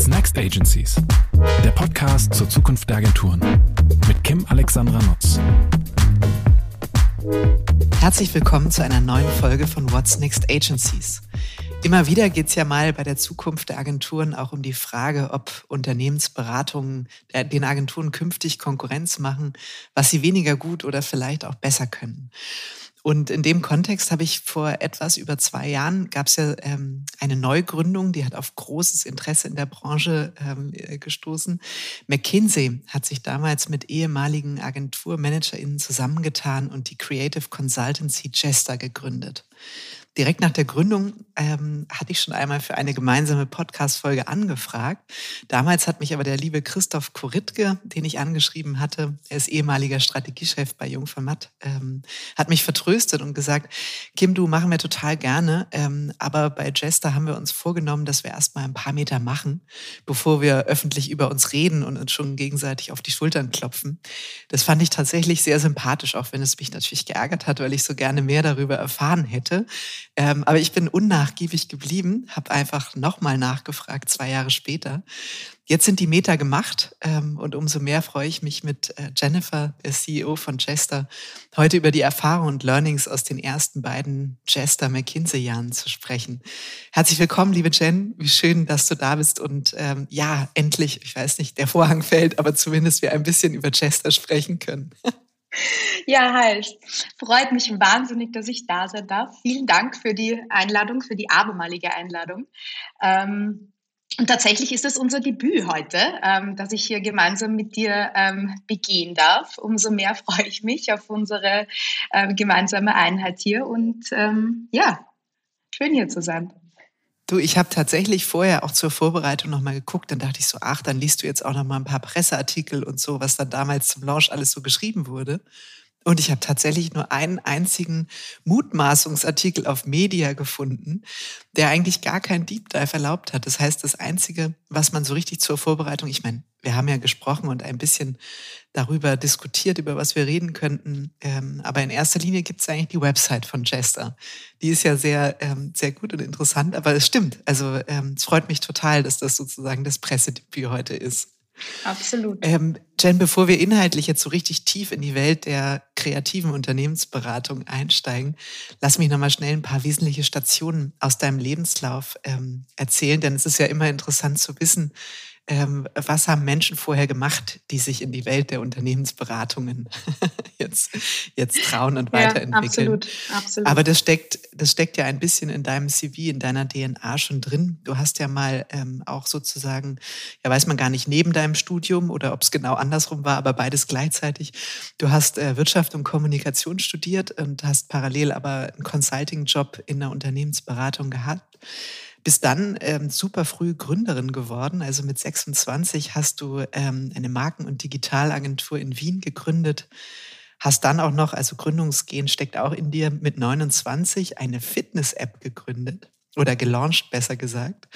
What's Next Agencies? Der Podcast zur Zukunft der Agenturen mit Kim Alexandra Nutz. Herzlich willkommen zu einer neuen Folge von What's Next Agencies. Immer wieder geht es ja mal bei der Zukunft der Agenturen auch um die Frage, ob Unternehmensberatungen den Agenturen künftig Konkurrenz machen, was sie weniger gut oder vielleicht auch besser können. Und in dem Kontext habe ich vor etwas über zwei Jahren gab es ja ähm, eine Neugründung, die hat auf großes Interesse in der Branche ähm, äh, gestoßen. McKinsey hat sich damals mit ehemaligen AgenturmanagerInnen zusammengetan und die Creative Consultancy Jester gegründet direkt nach der Gründung ähm, hatte ich schon einmal für eine gemeinsame Podcast-Folge angefragt. Damals hat mich aber der liebe Christoph Koritke, den ich angeschrieben hatte, er ist ehemaliger Strategiechef bei Jung Matt, ähm, hat mich vertröstet und gesagt, Kim, du machen wir total gerne, ähm, aber bei Jester haben wir uns vorgenommen, dass wir erstmal ein paar Meter machen, bevor wir öffentlich über uns reden und uns schon gegenseitig auf die Schultern klopfen. Das fand ich tatsächlich sehr sympathisch, auch wenn es mich natürlich geärgert hat, weil ich so gerne mehr darüber erfahren hätte. Ähm, aber ich bin unnachgiebig geblieben, habe einfach nochmal nachgefragt, zwei Jahre später. Jetzt sind die Meter gemacht ähm, und umso mehr freue ich mich mit äh, Jennifer, der CEO von Jester, heute über die Erfahrungen und Learnings aus den ersten beiden Jester McKinsey-Jahren zu sprechen. Herzlich willkommen, liebe Jen. Wie schön, dass du da bist und ähm, ja, endlich, ich weiß nicht, der Vorhang fällt, aber zumindest wir ein bisschen über Jester sprechen können. Ja, hi. Freut mich wahnsinnig, dass ich da sein darf. Vielen Dank für die Einladung, für die abermalige Einladung. Ähm, und tatsächlich ist es unser Debüt heute, ähm, dass ich hier gemeinsam mit dir ähm, begehen darf. Umso mehr freue ich mich auf unsere ähm, gemeinsame Einheit hier und ähm, ja, schön hier zu sein. Du, ich habe tatsächlich vorher auch zur Vorbereitung nochmal geguckt, dann dachte ich so, ach, dann liest du jetzt auch nochmal ein paar Presseartikel und so, was dann damals zum Launch alles so geschrieben wurde. Und ich habe tatsächlich nur einen einzigen Mutmaßungsartikel auf Media gefunden, der eigentlich gar keinen Deep Dive erlaubt hat. Das heißt, das Einzige, was man so richtig zur Vorbereitung, ich meine, wir haben ja gesprochen und ein bisschen darüber diskutiert, über was wir reden könnten. Ähm, aber in erster Linie gibt es eigentlich die Website von Jester. Die ist ja sehr, ähm, sehr gut und interessant, aber es stimmt. Also ähm, es freut mich total, dass das sozusagen das Pressedebüt heute ist. Absolut. Ähm, Jen, bevor wir inhaltlich jetzt so richtig tief in die Welt der kreativen Unternehmensberatung einsteigen, lass mich nochmal schnell ein paar wesentliche Stationen aus deinem Lebenslauf ähm, erzählen, denn es ist ja immer interessant zu wissen, was haben Menschen vorher gemacht, die sich in die Welt der Unternehmensberatungen jetzt, jetzt trauen und weiterentwickeln. Ja, absolut, absolut. Aber das steckt, das steckt ja ein bisschen in deinem CV, in deiner DNA schon drin. Du hast ja mal ähm, auch sozusagen, ja weiß man gar nicht, neben deinem Studium oder ob es genau andersrum war, aber beides gleichzeitig. Du hast äh, Wirtschaft und Kommunikation studiert und hast parallel aber einen Consulting-Job in der Unternehmensberatung gehabt. Bis dann ähm, super früh Gründerin geworden. Also mit 26 hast du ähm, eine Marken- und Digitalagentur in Wien gegründet. Hast dann auch noch, also Gründungsgehen steckt auch in dir, mit 29 eine Fitness-App gegründet oder gelauncht, besser gesagt.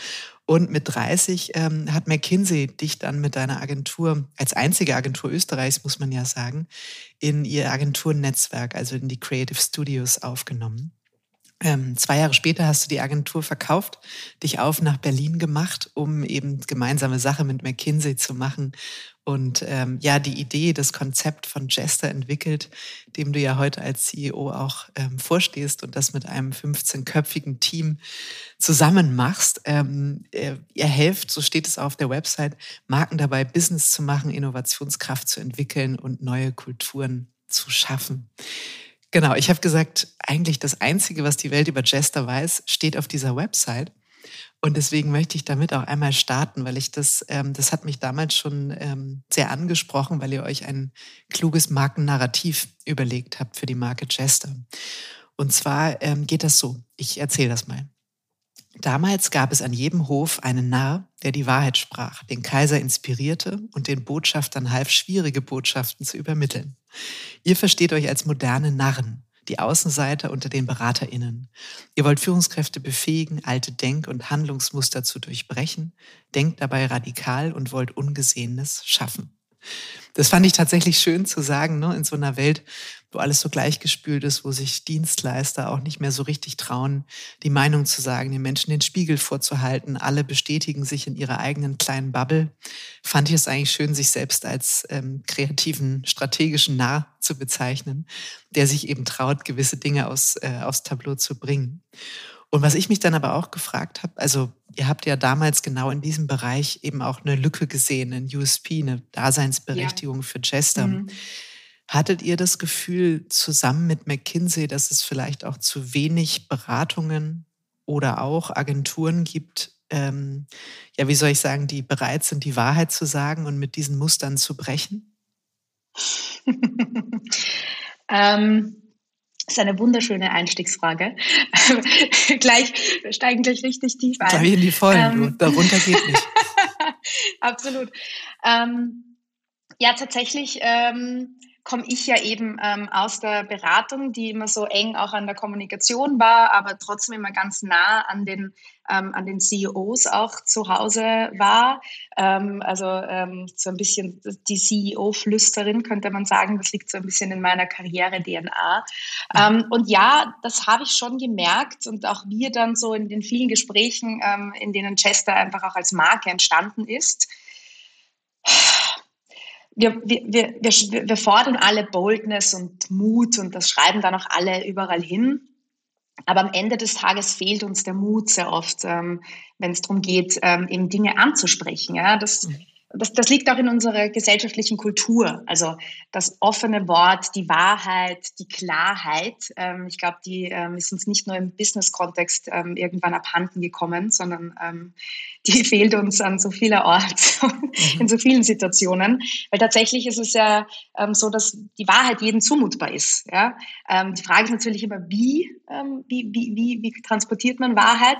Und mit 30 ähm, hat McKinsey dich dann mit deiner Agentur, als einzige Agentur Österreichs, muss man ja sagen, in ihr Agenturnetzwerk, also in die Creative Studios aufgenommen. Ähm, zwei Jahre später hast du die Agentur verkauft, dich auf nach Berlin gemacht, um eben gemeinsame Sache mit McKinsey zu machen und ähm, ja, die Idee, das Konzept von Jester entwickelt, dem du ja heute als CEO auch ähm, vorstehst und das mit einem 15-köpfigen Team zusammen machst. Ähm, ihr, ihr helft, so steht es auf der Website, Marken dabei, Business zu machen, Innovationskraft zu entwickeln und neue Kulturen zu schaffen. Genau, ich habe gesagt, eigentlich das Einzige, was die Welt über Jester weiß, steht auf dieser Website. Und deswegen möchte ich damit auch einmal starten, weil ich das, ähm, das hat mich damals schon ähm, sehr angesprochen, weil ihr euch ein kluges Markennarrativ überlegt habt für die Marke Jester. Und zwar ähm, geht das so, ich erzähle das mal. Damals gab es an jedem Hof einen Narr, der die Wahrheit sprach, den Kaiser inspirierte und den Botschaftern half, schwierige Botschaften zu übermitteln. Ihr versteht euch als moderne Narren, die Außenseiter unter den BeraterInnen. Ihr wollt Führungskräfte befähigen, alte Denk- und Handlungsmuster zu durchbrechen, denkt dabei radikal und wollt Ungesehenes schaffen. Das fand ich tatsächlich schön zu sagen, ne? in so einer Welt, wo alles so gleichgespült ist, wo sich Dienstleister auch nicht mehr so richtig trauen, die Meinung zu sagen, den Menschen den Spiegel vorzuhalten. Alle bestätigen sich in ihrer eigenen kleinen Bubble. Fand ich es eigentlich schön, sich selbst als ähm, kreativen, strategischen Narr zu bezeichnen, der sich eben traut, gewisse Dinge aus, äh, aufs Tableau zu bringen. Und was ich mich dann aber auch gefragt habe, also ihr habt ja damals genau in diesem Bereich eben auch eine Lücke gesehen, ein USP, eine Daseinsberechtigung ja. für Chester. Mhm. Hattet ihr das Gefühl zusammen mit McKinsey, dass es vielleicht auch zu wenig Beratungen oder auch Agenturen gibt, ähm, ja, wie soll ich sagen, die bereit sind, die Wahrheit zu sagen und mit diesen Mustern zu brechen? ähm, das ist eine wunderschöne Einstiegsfrage. gleich steigen gleich richtig tief ein. Gleich in die Vollen, ähm, darunter geht nicht. Absolut. Ähm, ja, tatsächlich ähm, komme ich ja eben ähm, aus der Beratung, die immer so eng auch an der Kommunikation war, aber trotzdem immer ganz nah an den, ähm, an den CEOs auch zu Hause war. Ähm, also ähm, so ein bisschen die CEO-Flüsterin könnte man sagen. Das liegt so ein bisschen in meiner Karriere-DNA. Ähm, und ja, das habe ich schon gemerkt und auch wir dann so in den vielen Gesprächen, ähm, in denen Chester einfach auch als Marke entstanden ist wir, wir, wir, wir fordern alle Boldness und Mut und das schreiben dann auch alle überall hin. Aber am Ende des Tages fehlt uns der Mut sehr oft, ähm, wenn es darum geht, ähm, eben Dinge anzusprechen. Ja? Das, mhm das, das liegt auch in unserer gesellschaftlichen Kultur. Also das offene Wort, die Wahrheit, die Klarheit. Ähm, ich glaube, die ähm, ist uns nicht nur im Business-Kontext ähm, irgendwann abhanden gekommen, sondern ähm, die fehlt uns an so vieler Ort, mhm. in so vielen Situationen. Weil tatsächlich ist es ja ähm, so, dass die Wahrheit jedem zumutbar ist. Ja? Ähm, die Frage ist natürlich immer, wie, wie, wie, wie, wie transportiert man Wahrheit?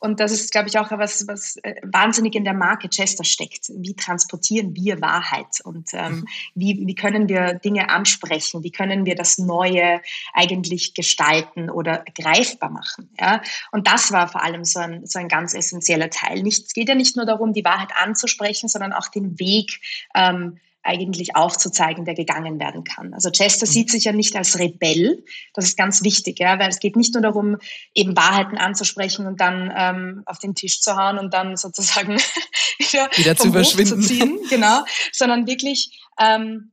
und das ist, glaube ich, auch was, was äh, wahnsinnig in der Marke Chester steckt wie transportieren wir Wahrheit und ähm, mhm. wie, wie können wir Dinge ansprechen, wie können wir das Neue eigentlich gestalten oder greifbar machen. Ja? Und das war vor allem so ein, so ein ganz essentieller Teil. Nicht, es geht ja nicht nur darum, die Wahrheit anzusprechen, sondern auch den Weg ähm, eigentlich aufzuzeigen, der gegangen werden kann. Also Chester mhm. sieht sich ja nicht als Rebell, das ist ganz wichtig, ja, weil es geht nicht nur darum, eben Wahrheiten anzusprechen und dann ähm, auf den Tisch zu hauen und dann sozusagen wieder, wieder zu verschwinden, zu ziehen, genau, sondern wirklich ähm,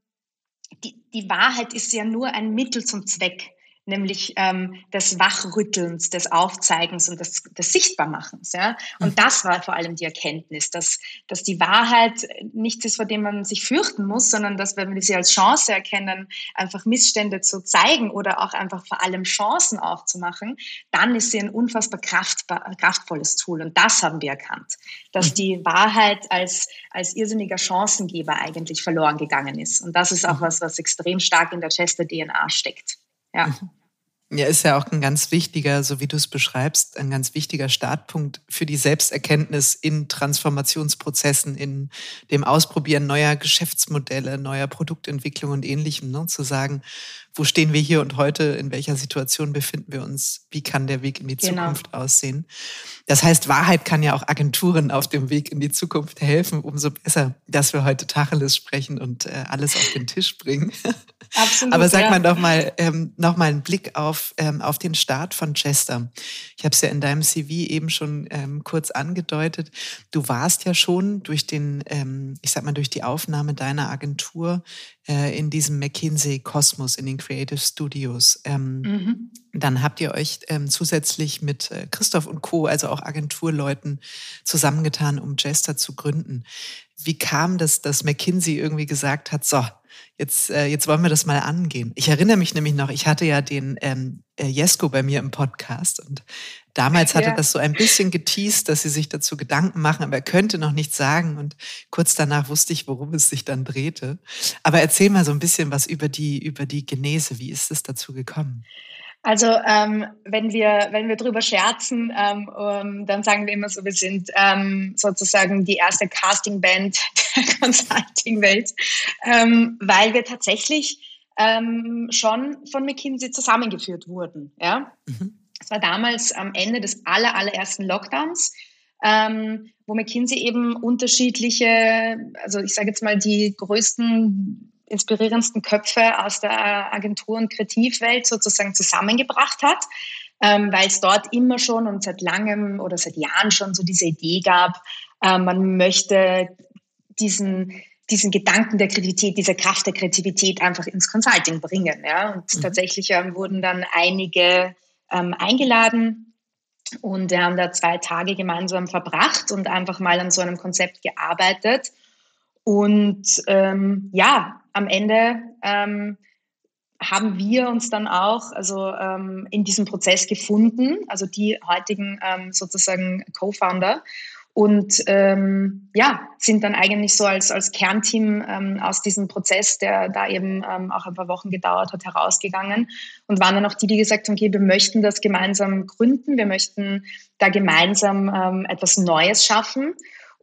die, die Wahrheit ist ja nur ein Mittel zum Zweck nämlich ähm, des Wachrüttelns, des Aufzeigens und des, des Sichtbarmachens. Ja? Und mhm. das war vor allem die Erkenntnis, dass, dass die Wahrheit nichts ist, vor dem man sich fürchten muss, sondern dass, wenn wir sie als Chance erkennen, einfach Missstände zu zeigen oder auch einfach vor allem Chancen aufzumachen, dann ist sie ein unfassbar kraftvolles Tool. Und das haben wir erkannt, dass mhm. die Wahrheit als, als irrsinniger Chancengeber eigentlich verloren gegangen ist. Und das ist auch mhm. was, was extrem stark in der Chester DNA steckt. Ja. Ja, ist ja auch ein ganz wichtiger, so wie du es beschreibst, ein ganz wichtiger Startpunkt für die Selbsterkenntnis in Transformationsprozessen, in dem Ausprobieren neuer Geschäftsmodelle, neuer Produktentwicklung und ähnlichem, ne? zu sagen, wo stehen wir hier und heute, in welcher Situation befinden wir uns, wie kann der Weg in die genau. Zukunft aussehen. Das heißt, Wahrheit kann ja auch Agenturen auf dem Weg in die Zukunft helfen, umso besser, dass wir heute Tacheles sprechen und äh, alles auf den Tisch bringen. Absolut, Aber sag ja. mal doch mal, ähm, noch mal einen Blick auf, ähm, auf den Start von Chester. Ich habe es ja in deinem CV eben schon ähm, kurz angedeutet. Du warst ja schon durch den, ähm, ich sag mal, durch die Aufnahme deiner Agentur äh, in diesem McKinsey-Kosmos, in den Creative Studios. Ähm, mhm. Dann habt ihr euch ähm, zusätzlich mit äh, Christoph und Co., also auch Agenturleuten, zusammengetan, um Jester zu gründen. Wie kam das, dass McKinsey irgendwie gesagt hat, so, jetzt, äh, jetzt wollen wir das mal angehen? Ich erinnere mich nämlich noch, ich hatte ja den ähm, äh, Jesko bei mir im Podcast und damals hatte ja. das so ein bisschen geteased, dass sie sich dazu Gedanken machen, aber er könnte noch nichts sagen und kurz danach wusste ich, worum es sich dann drehte. Aber erzähl mal so ein bisschen was über die, über die Genese. Wie ist es dazu gekommen? Also ähm, wenn wir wenn wir drüber scherzen, ähm, um, dann sagen wir immer so, wir sind ähm, sozusagen die erste Castingband der Consulting-Welt, ähm, weil wir tatsächlich ähm, schon von McKinsey zusammengeführt wurden. Ja, mhm. es war damals am Ende des aller allerersten Lockdowns. ähm, wo McKinsey eben unterschiedliche, also ich sage jetzt mal die größten, inspirierendsten Köpfe aus der Agentur- und Kreativwelt sozusagen zusammengebracht hat, ähm, weil es dort immer schon und seit langem oder seit Jahren schon so diese Idee gab, äh, man möchte diesen diesen Gedanken der Kreativität, diese Kraft der Kreativität einfach ins Consulting bringen. Ja? Und mhm. tatsächlich ähm, wurden dann einige ähm, eingeladen und wir haben da zwei Tage gemeinsam verbracht und einfach mal an so einem Konzept gearbeitet. Und ähm, ja, am Ende ähm, haben wir uns dann auch also ähm, in diesem Prozess gefunden, also die heutigen ähm, sozusagen Co-Founder. Und ähm, ja, sind dann eigentlich so als, als Kernteam ähm, aus diesem Prozess, der da eben ähm, auch ein paar Wochen gedauert hat, herausgegangen. Und waren dann auch die, die gesagt haben, okay, wir möchten das gemeinsam gründen, wir möchten da gemeinsam etwas Neues schaffen.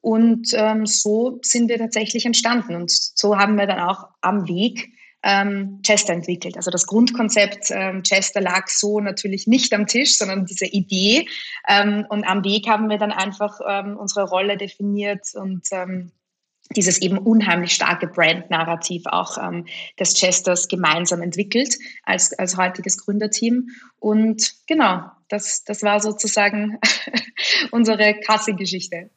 Und ähm, so sind wir tatsächlich entstanden. Und so haben wir dann auch am Weg ähm, Chester entwickelt. Also das Grundkonzept ähm, Chester lag so natürlich nicht am Tisch, sondern diese Idee. Ähm, und am Weg haben wir dann einfach ähm, unsere Rolle definiert und ähm, dieses eben unheimlich starke Brand-Narrativ auch ähm, des Chesters gemeinsam entwickelt als, als heutiges Gründerteam. Und genau, das, das war sozusagen unsere Casting-Geschichte.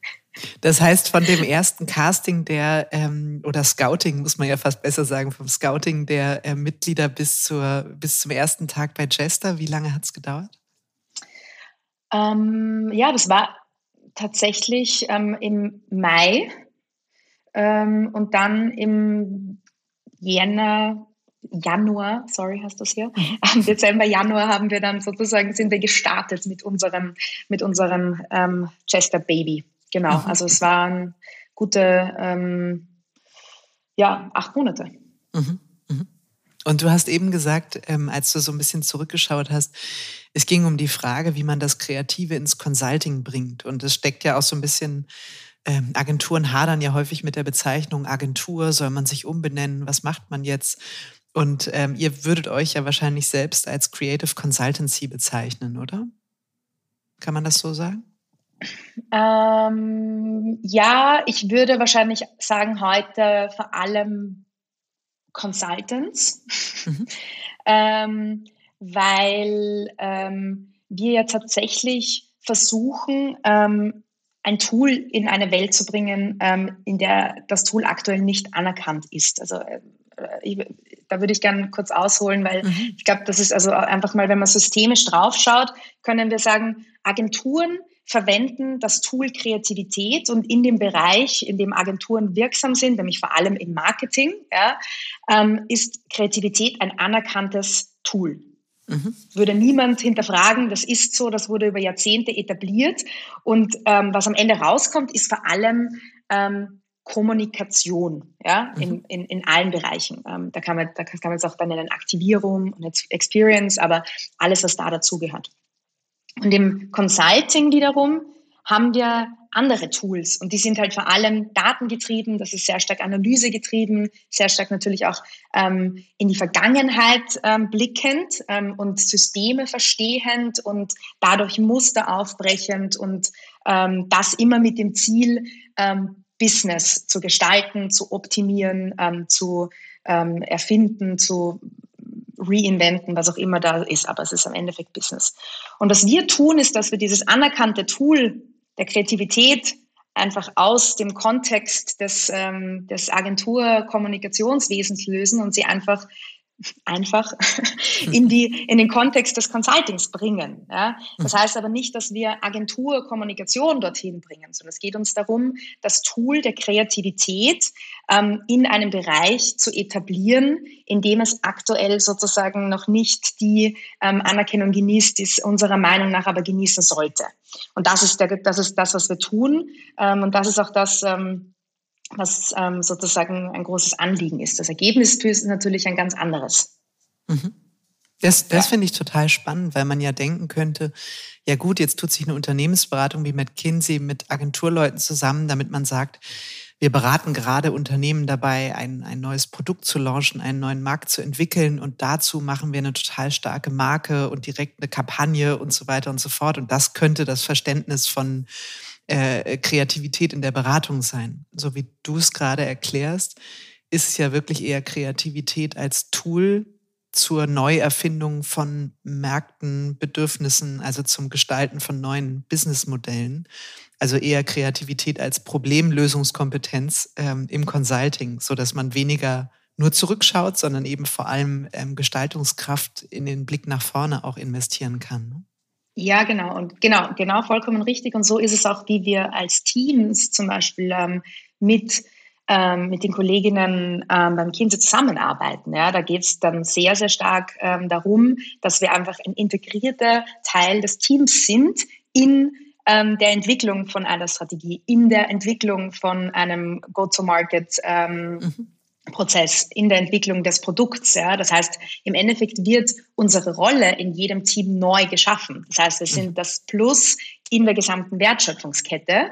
Das heißt, von dem ersten Casting der ähm, oder Scouting, muss man ja fast besser sagen, vom Scouting der äh, Mitglieder bis, zur, bis zum ersten Tag bei Jester, wie lange hat es gedauert? Ähm, ja, das war tatsächlich ähm, im Mai ähm, und dann im Jänner, Januar, sorry, hast du das hier? Mhm. Im Dezember, Januar haben wir dann sozusagen, sind wir gestartet mit unserem, mit unserem ähm, Chester Baby. Genau, mhm. also es waren gute, ähm, ja, acht Monate. Mhm. Mhm. Und du hast eben gesagt, ähm, als du so ein bisschen zurückgeschaut hast, es ging um die Frage, wie man das Kreative ins Consulting bringt. Und es steckt ja auch so ein bisschen, ähm, Agenturen hadern ja häufig mit der Bezeichnung Agentur, soll man sich umbenennen, was macht man jetzt? Und ähm, ihr würdet euch ja wahrscheinlich selbst als Creative Consultancy bezeichnen, oder? Kann man das so sagen? Ähm, ja, ich würde wahrscheinlich sagen, heute vor allem Consultants, mhm. ähm, weil ähm, wir ja tatsächlich versuchen, ähm, ein Tool in eine Welt zu bringen, ähm, in der das Tool aktuell nicht anerkannt ist. Also äh, ich, da würde ich gerne kurz ausholen, weil mhm. ich glaube, das ist also einfach mal, wenn man systemisch draufschaut, können wir sagen, Agenturen verwenden das Tool Kreativität und in dem Bereich, in dem Agenturen wirksam sind, nämlich vor allem im Marketing, ja, ähm, ist Kreativität ein anerkanntes Tool. Mhm. Würde niemand hinterfragen, das ist so, das wurde über Jahrzehnte etabliert. Und ähm, was am Ende rauskommt, ist vor allem ähm, Kommunikation, ja, mhm. in, in, in allen Bereichen. Ähm, da kann man, da kann man es auch dann nennen Aktivierung und Experience, aber alles, was da dazugehört. Und im Consulting wiederum haben wir andere Tools und die sind halt vor allem datengetrieben, das ist sehr stark analysegetrieben, sehr stark natürlich auch ähm, in die Vergangenheit ähm, blickend ähm, und Systeme verstehend und dadurch Muster aufbrechend und ähm, das immer mit dem Ziel, ähm, Business zu gestalten, zu optimieren, ähm, zu erfinden, zu reinventen, was auch immer da ist, aber es ist am Endeffekt Business. Und was wir tun, ist, dass wir dieses anerkannte Tool der Kreativität einfach aus dem Kontext des, ähm, des Agentur-Kommunikationswesens lösen und sie einfach einfach in, die, in den Kontext des Consultings bringen. Ja? Das heißt aber nicht, dass wir Agenturkommunikation dorthin bringen, sondern es geht uns darum, das Tool der Kreativität ähm, in einem Bereich zu etablieren, in dem es aktuell sozusagen noch nicht die ähm, Anerkennung genießt, die es unserer Meinung nach aber genießen sollte. Und das ist, der, das, ist das, was wir tun. Ähm, und das ist auch das, ähm, was ähm, sozusagen ein großes Anliegen ist. Das Ergebnis ist natürlich ein ganz anderes. Mhm. Das, das ja. finde ich total spannend, weil man ja denken könnte, ja gut, jetzt tut sich eine Unternehmensberatung wie McKinsey mit Agenturleuten zusammen, damit man sagt, wir beraten gerade Unternehmen dabei, ein, ein neues Produkt zu launchen, einen neuen Markt zu entwickeln und dazu machen wir eine total starke Marke und direkt eine Kampagne und so weiter und so fort. Und das könnte das Verständnis von äh, Kreativität in der Beratung sein. So wie du es gerade erklärst, ist es ja wirklich eher Kreativität als Tool zur Neuerfindung von Märkten, Bedürfnissen, also zum Gestalten von neuen Businessmodellen. Also eher Kreativität als Problemlösungskompetenz ähm, im Consulting, so dass man weniger nur zurückschaut, sondern eben vor allem ähm, Gestaltungskraft in den Blick nach vorne auch investieren kann. Ja, genau. Und genau, genau vollkommen richtig. Und so ist es auch, wie wir als Teams zum Beispiel ähm, mit ähm, mit den Kolleginnen ähm, beim Kinsey zusammenarbeiten. Ja, da geht es dann sehr, sehr stark ähm, darum, dass wir einfach ein integrierter Teil des Teams sind in ähm, der Entwicklung von einer Strategie, in der Entwicklung von einem Go-to-Market. Ähm, mhm. Prozess in der Entwicklung des Produkts. Ja. Das heißt, im Endeffekt wird unsere Rolle in jedem Team neu geschaffen. Das heißt, wir sind mhm. das Plus in der gesamten Wertschöpfungskette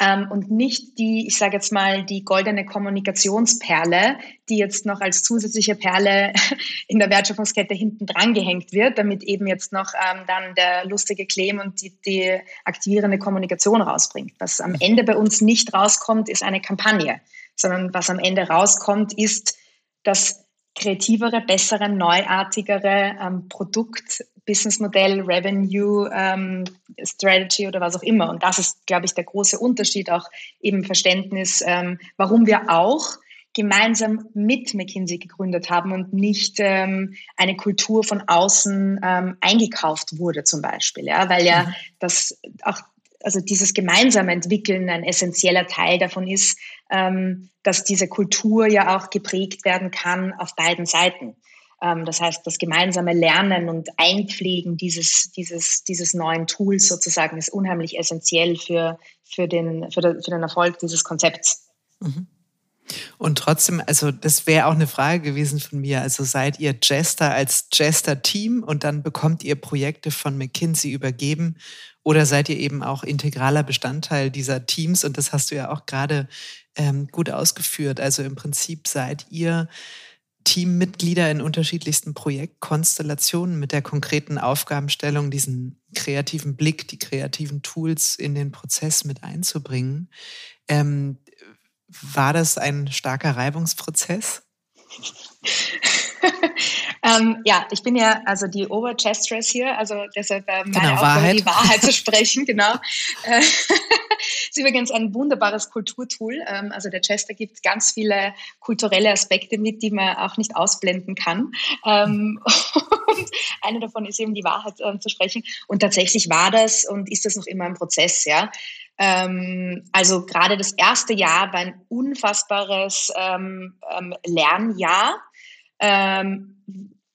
ähm, und nicht die, ich sage jetzt mal, die goldene Kommunikationsperle, die jetzt noch als zusätzliche Perle in der Wertschöpfungskette hinten dran gehängt wird, damit eben jetzt noch ähm, dann der lustige Claim und die, die aktivierende Kommunikation rausbringt. Was am Ende bei uns nicht rauskommt, ist eine Kampagne, sondern was am Ende rauskommt, ist das kreativere, bessere, neuartigere ähm, Produkt, Businessmodell, Revenue, ähm, Strategy oder was auch immer. Und das ist, glaube ich, der große Unterschied, auch eben Verständnis, ähm, warum wir auch gemeinsam mit McKinsey gegründet haben und nicht ähm, eine Kultur von außen ähm, eingekauft wurde zum Beispiel, ja, weil ja mhm. das auch also dieses gemeinsame Entwickeln ein essentieller Teil davon ist, ähm, dass diese Kultur ja auch geprägt werden kann auf beiden Seiten. Ähm, das heißt, das gemeinsame Lernen und Einpflegen dieses, dieses, dieses neuen Tools sozusagen ist unheimlich essentiell für, für, den, für, den, für den Erfolg dieses Konzepts. Mhm. Und trotzdem, also das wäre auch eine Frage gewesen von mir. Also seid ihr Jester als Jester-Team und dann bekommt ihr Projekte von McKinsey übergeben oder seid ihr eben auch integraler Bestandteil dieser Teams? Und das hast du ja auch gerade ähm, gut ausgeführt. Also im Prinzip seid ihr Teammitglieder in unterschiedlichsten Projektkonstellationen mit der konkreten Aufgabenstellung, diesen kreativen Blick, die kreativen Tools in den Prozess mit einzubringen. Ähm, war das ein starker Reibungsprozess? ähm, ja, ich bin ja also die Oberchestress hier, also deshalb äh, meine genau, Aufgabe, Wahrheit. die Wahrheit zu sprechen, genau. Äh, ist übrigens ein wunderbares Kulturtool. Ähm, also der Chester gibt ganz viele kulturelle Aspekte mit, die man auch nicht ausblenden kann. Ähm, und eine davon ist eben die Wahrheit ähm, zu sprechen. Und tatsächlich war das und ist das noch immer ein Prozess, ja. Also gerade das erste Jahr war ein unfassbares Lernjahr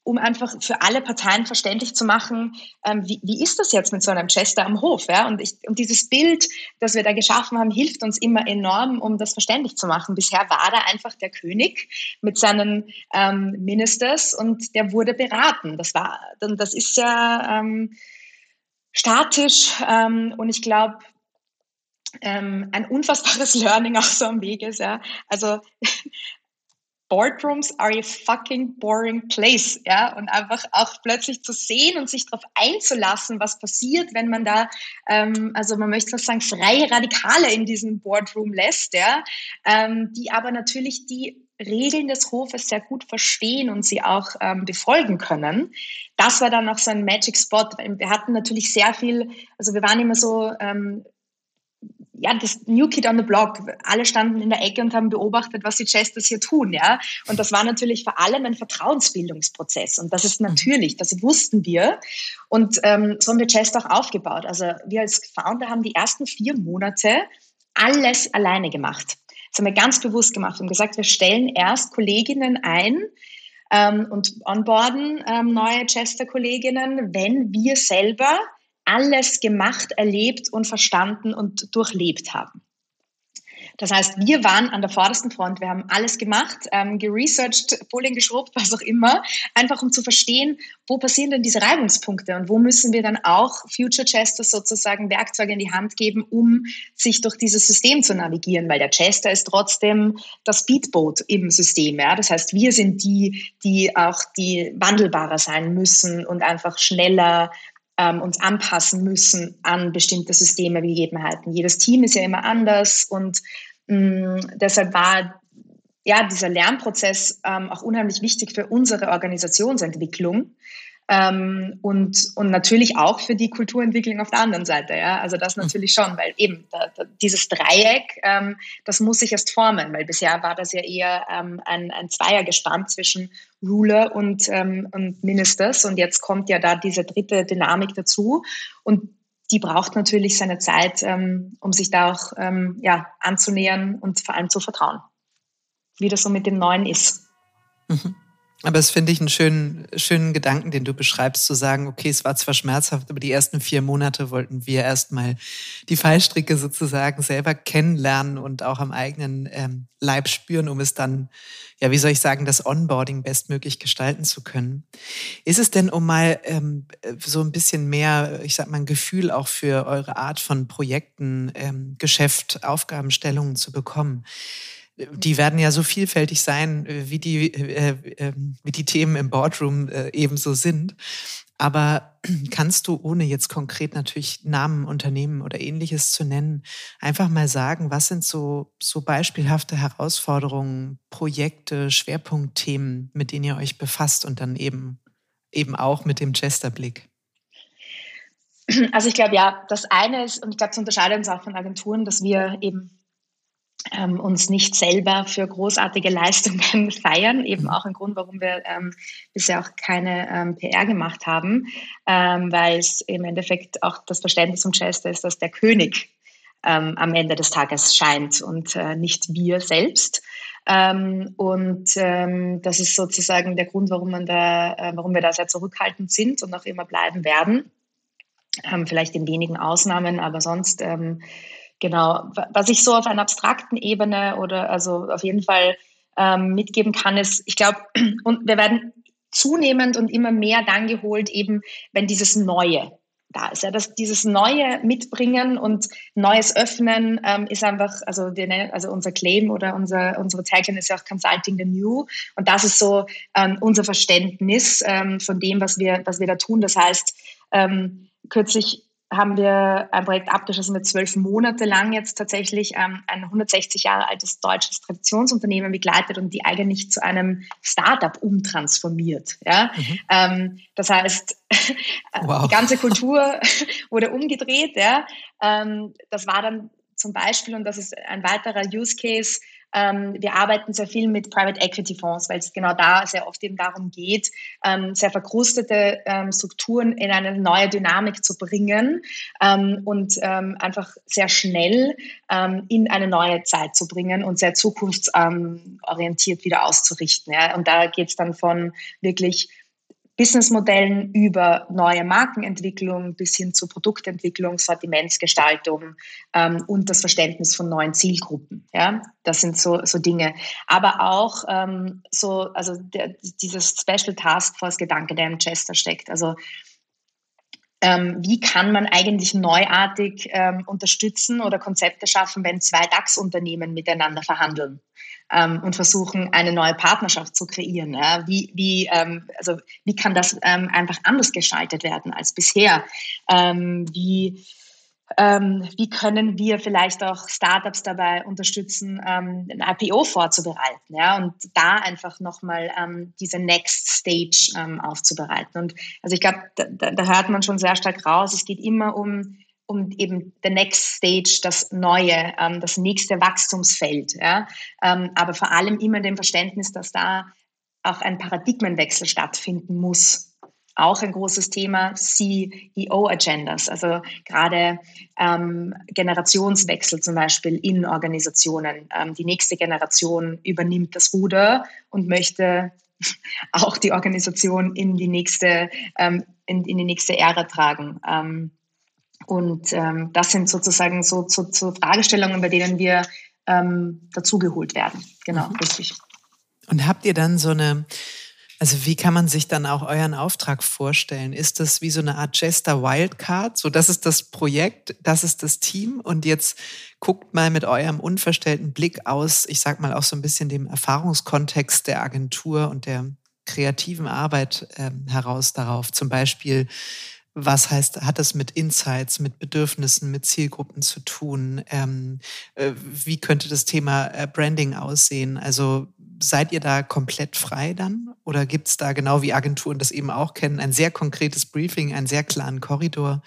um einfach für alle Parteien verständlich zu machen, ähm, wie, wie ist das jetzt mit so einem Chester am Hof? Ja? Und, ich, und dieses Bild, das wir da geschaffen haben, hilft uns immer enorm, um das verständlich zu machen. Bisher war da einfach der König mit seinen ähm, Ministers und der wurde beraten. Das war, das ist ja ähm, statisch ähm, und ich glaube, ähm, ein unfassbares Learning auch so am Weg ist. Ja. Also Boardrooms are a fucking boring place, ja, und einfach auch plötzlich zu sehen und sich darauf einzulassen, was passiert, wenn man da, ähm, also man möchte fast sagen, freie Radikale in diesem Boardroom lässt, ja, ähm, die aber natürlich die Regeln des Hofes sehr gut verstehen und sie auch ähm, befolgen können. Das war dann auch so ein Magic Spot. Wir hatten natürlich sehr viel, also wir waren immer so ähm, ja, das New Kid on the Block. Alle standen in der Ecke und haben beobachtet, was die Chesters hier tun, ja. Und das war natürlich vor allem ein Vertrauensbildungsprozess. Und das ist mhm. natürlich, das wussten wir. Und ähm, so haben wir Chester auch aufgebaut. Also wir als Founder haben die ersten vier Monate alles alleine gemacht. Das haben wir ganz bewusst gemacht und gesagt, wir stellen erst Kolleginnen ein, ähm, und onboarden ähm, neue Chester-Kolleginnen, wenn wir selber alles gemacht, erlebt und verstanden und durchlebt haben. Das heißt, wir waren an der vordersten Front, wir haben alles gemacht, ähm, geresearched, Folien geschrubbt, was auch immer, einfach um zu verstehen, wo passieren denn diese Reibungspunkte und wo müssen wir dann auch Future Chesters sozusagen Werkzeuge in die Hand geben, um sich durch dieses System zu navigieren, weil der Chester ist trotzdem das Speedboat im System. Ja? Das heißt, wir sind die, die auch die wandelbarer sein müssen und einfach schneller ähm, uns anpassen müssen an bestimmte Systeme, Gegebenheiten. Jedes Team ist ja immer anders und mh, mm, deshalb war ja dieser Lernprozess ähm, auch unheimlich wichtig für unsere Organisationsentwicklung, ähm, und, und natürlich auch für die Kulturentwicklung auf der anderen Seite. Ja? Also das natürlich schon, weil eben da, da, dieses Dreieck, ähm, das muss sich erst formen, weil bisher war das ja eher ähm, ein, ein Zweiergespann zwischen Ruler und, ähm, und Ministers und jetzt kommt ja da diese dritte Dynamik dazu und die braucht natürlich seine Zeit, ähm, um sich da auch ähm, ja, anzunähern und vor allem zu vertrauen, wie das so mit dem Neuen ist. Mhm. Aber es finde ich einen schönen, schönen Gedanken, den du beschreibst, zu sagen, okay, es war zwar schmerzhaft, aber die ersten vier Monate wollten wir erstmal die Fallstricke sozusagen selber kennenlernen und auch am eigenen ähm, Leib spüren, um es dann, ja, wie soll ich sagen, das Onboarding bestmöglich gestalten zu können. Ist es denn, um mal ähm, so ein bisschen mehr, ich sag mal, ein Gefühl auch für eure Art von Projekten, ähm, Geschäft, Aufgabenstellungen zu bekommen? Die werden ja so vielfältig sein, äh, wie die, äh, äh, wie die Themen im Boardroom äh, ebenso sind. Aber kannst du, ohne jetzt konkret natürlich Namen, Unternehmen oder ähnliches zu nennen, einfach mal sagen, was sind so, so beispielhafte Herausforderungen, Projekte, Schwerpunktthemen, mit denen ihr euch befasst und dann eben, eben auch mit dem Chesterblick? Also ich glaube, ja, das eine ist, und ich glaube, es unterscheidet uns auch von Agenturen, dass wir eben ähm, uns nicht selber für großartige Leistungen feiern. Eben auch ein Grund, warum wir ähm, bisher auch keine ähm, PR gemacht haben, ähm, weil es im Endeffekt auch das Verständnis von Chester ist, dass der König ähm, am Ende des Tages scheint und äh, nicht wir selbst. Ähm, und das ist sozusagen der Grund, warum, man da, äh, warum wir da sehr zurückhaltend sind und auch immer bleiben werden. vielleicht in wenigen Ausnahmen, aber sonst Genau. Was ich so auf einer abstrakten Ebene oder also auf jeden Fall ähm, mitgeben kann, ist, ich glaube, und wir werden zunehmend und immer mehr dann geholt, eben wenn dieses Neue da ist. Ja, dass dieses Neue mitbringen und Neues öffnen ähm, ist einfach, also, wir also unser Claim oder unser, unsere Tagline ist ja auch Consulting the New. Und das ist so ähm, unser Verständnis ähm, von dem, was wir, was wir da tun. Das heißt, ähm, kürzlich haben wir ein Projekt abgeschlossen mit zwölf Monate lang jetzt tatsächlich ähm, ein 160 Jahre altes deutsches Traditionsunternehmen begleitet und die eigentlich zu einem Startup umtransformiert. Ja? Mhm. Ähm, das heißt, wow. die ganze Kultur wurde umgedreht. Ja? Ähm, das war dann zum Beispiel, und das ist ein weiterer Use Case, wir arbeiten sehr viel mit Private Equity Fonds, weil es genau da sehr oft eben darum geht, ähm, sehr verkrustete ähm, Strukturen in eine neue Dynamik zu bringen ähm, und ähm, einfach sehr schnell ähm, in eine neue Zeit zu bringen und sehr zukunftsorientiert wieder auszurichten. Und da geht es dann von wirklich Businessmodellen über neue Markenentwicklung bis hin zu Produktentwicklung, Sortimentsgestaltung ähm, und das Verständnis von neuen Zielgruppen. Ja, das sind so, so Dinge. Aber auch ähm, so, also der, dieses Special Task Force Gedanke, der im Chester steckt. Also ähm, wie kann man eigentlich neuartig ähm, unterstützen oder Konzepte schaffen, wenn zwei DAX-Unternehmen miteinander verhandeln ähm, und versuchen, eine neue Partnerschaft zu kreieren? Ja? Wie, wie, ähm, also, wie kann das ähm, einfach anders gestaltet werden als bisher? Ähm, wie, ähm, wie können wir vielleicht auch Startups dabei unterstützen, ähm, ein IPO vorzubereiten, ja, und da einfach nochmal ähm, diese Next Stage ähm, aufzubereiten. Und also ich glaube, da, da, hört man schon sehr stark raus, es geht immer um, um eben the next stage, das Neue, ähm, das nächste Wachstumsfeld, ja, ähm, aber vor allem immer dem Verständnis, dass da auch ein Paradigmenwechsel stattfinden muss auch ein großes Thema CEO-Agendas, also gerade ähm, Generationswechsel zum Beispiel in Organisationen. Ähm, die nächste Generation übernimmt das Ruder und möchte auch die Organisation in die nächste, ähm, in, in, die nächste Ära tragen. Ähm, und ähm, das sind sozusagen so, so, so, Fragestellungen, bei denen wir ähm, dazugeholt werden. Genau, mhm. richtig. Und habt ihr dann so eine, also wie kann man sich dann auch euren Auftrag vorstellen? Ist das wie so eine Art Jester Wildcard? So, das ist das Projekt, das ist das Team und jetzt guckt mal mit eurem unverstellten Blick aus, ich sag mal auch so ein bisschen dem Erfahrungskontext der Agentur und der kreativen Arbeit äh, heraus darauf. Zum Beispiel, was heißt, hat das mit Insights, mit Bedürfnissen, mit Zielgruppen zu tun? Ähm, äh, wie könnte das Thema äh, Branding aussehen? Also seid ihr da komplett frei dann? Oder gibt es da, genau wie Agenturen das eben auch kennen, ein sehr konkretes Briefing, einen sehr klaren Korridor,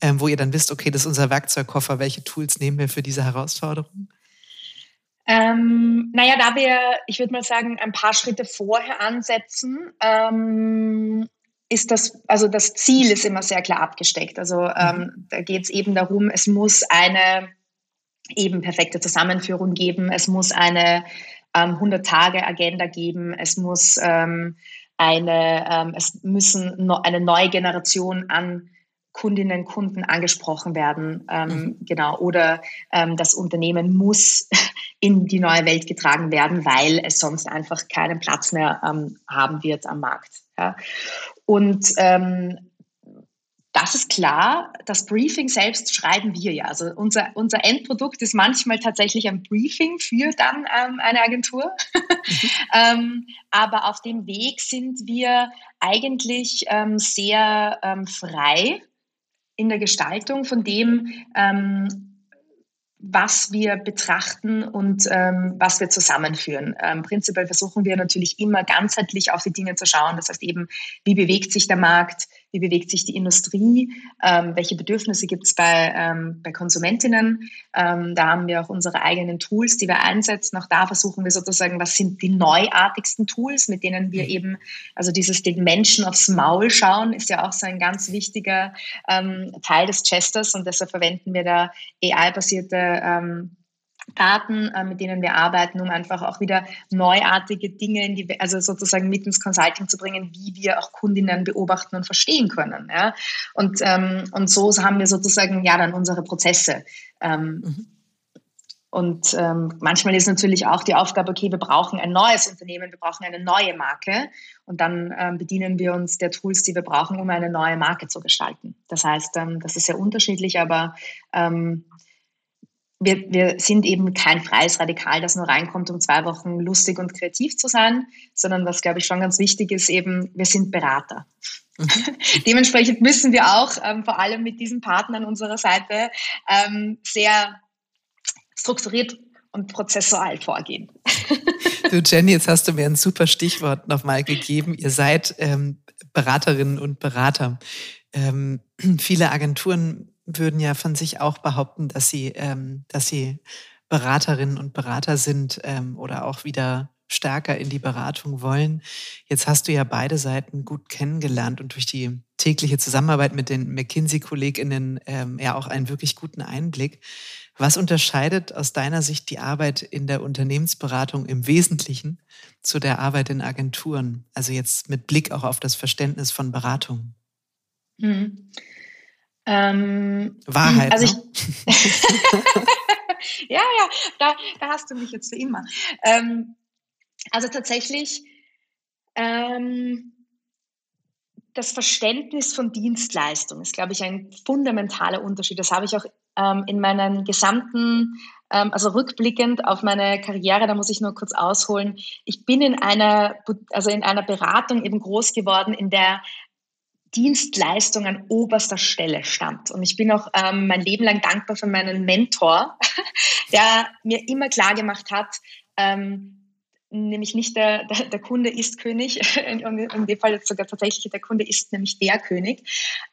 ähm, wo ihr dann wisst, okay, das ist unser Werkzeugkoffer, welche Tools nehmen wir für diese Herausforderung? Ähm, naja, da wir, ich würde mal sagen, ein paar Schritte vorher ansetzen, ähm, ist das, also das Ziel ist immer sehr klar abgesteckt. Also ähm, mhm. da geht es eben darum, es muss eine eben perfekte Zusammenführung geben, es muss eine ähm, 100-Tage-Agenda geben, es muss ähm, eine, ähm, es müssen no, eine neue Generation an Kundinnen, Kunden angesprochen werden, ähm, mhm. genau, oder ähm, das Unternehmen muss in die neue Welt getragen werden, weil es sonst einfach keinen Platz mehr ähm, haben wird am Markt. Ja. Und ähm, das ist klar, das Briefing selbst schreiben wir ja. Also unser, unser Endprodukt ist manchmal tatsächlich ein Briefing für dann ähm, eine Agentur. Mhm. ähm, aber auf dem Weg sind wir eigentlich ähm, sehr ähm, frei in der Gestaltung von dem, ähm, was wir betrachten und ähm, was wir zusammenführen. Ähm, prinzipiell versuchen wir natürlich immer ganzheitlich auf die Dinge zu schauen. Das heißt eben, wie bewegt sich der Markt, wie bewegt sich die Industrie, ähm, welche Bedürfnisse gibt es bei, ähm, bei Konsumentinnen. Ähm, da haben wir auch unsere eigenen Tools, die wir einsetzen. Auch da versuchen wir sozusagen, was sind die neuartigsten Tools, mit denen wir mhm. eben, also dieses den Menschen aufs Maul schauen, ist ja auch so ein ganz wichtiger ähm, Teil des Chesters und deshalb verwenden wir da AI-basierte ähm, Daten, äh, mit denen wir arbeiten, um einfach auch wieder neuartige Dinge in die, also sozusagen mit ins Consulting zu bringen, wie wir auch Kundinnen beobachten und verstehen können. Ja? Und, ähm, und so haben wir sozusagen ja dann unsere Prozesse. Ähm, mhm. Und ähm, manchmal ist natürlich auch die Aufgabe, okay, wir brauchen ein neues Unternehmen, wir brauchen eine neue Marke und dann ähm, bedienen wir uns der Tools, die wir brauchen, um eine neue Marke zu gestalten. Das heißt, ähm, das ist sehr unterschiedlich, aber ähm, wir, wir sind eben kein freies Radikal, das nur reinkommt, um zwei Wochen lustig und kreativ zu sein, sondern was, glaube ich, schon ganz wichtig ist, eben, wir sind Berater. Dementsprechend müssen wir auch ähm, vor allem mit diesen Partnern unserer Seite ähm, sehr strukturiert und prozessual vorgehen. Du Jenny, jetzt hast du mir ein super Stichwort nochmal gegeben. Ihr seid ähm, Beraterinnen und Berater. Ähm, viele Agenturen würden ja von sich auch behaupten, dass sie, ähm, dass sie Beraterinnen und Berater sind ähm, oder auch wieder stärker in die Beratung wollen. Jetzt hast du ja beide Seiten gut kennengelernt und durch die tägliche Zusammenarbeit mit den McKinsey-KollegInnen ähm, ja auch einen wirklich guten Einblick. Was unterscheidet aus deiner Sicht die Arbeit in der Unternehmensberatung im Wesentlichen zu der Arbeit in Agenturen? Also jetzt mit Blick auch auf das Verständnis von Beratung. Hm. Ähm, Wahrheit. Also ich, ne? ja, ja, da, da hast du mich jetzt für immer. Ähm, also tatsächlich ähm, das Verständnis von Dienstleistung ist, glaube ich, ein fundamentaler Unterschied. Das habe ich auch ähm, in meinen gesamten, ähm, also rückblickend auf meine Karriere, da muss ich nur kurz ausholen. Ich bin in einer, also in einer Beratung eben groß geworden, in der Dienstleistung an oberster Stelle stand. Und ich bin auch ähm, mein Leben lang dankbar für meinen Mentor, der mir immer klar gemacht hat, ähm, nämlich nicht der, der, der, Kunde ist König, in, in dem Fall jetzt sogar tatsächlich der Kunde ist nämlich der König,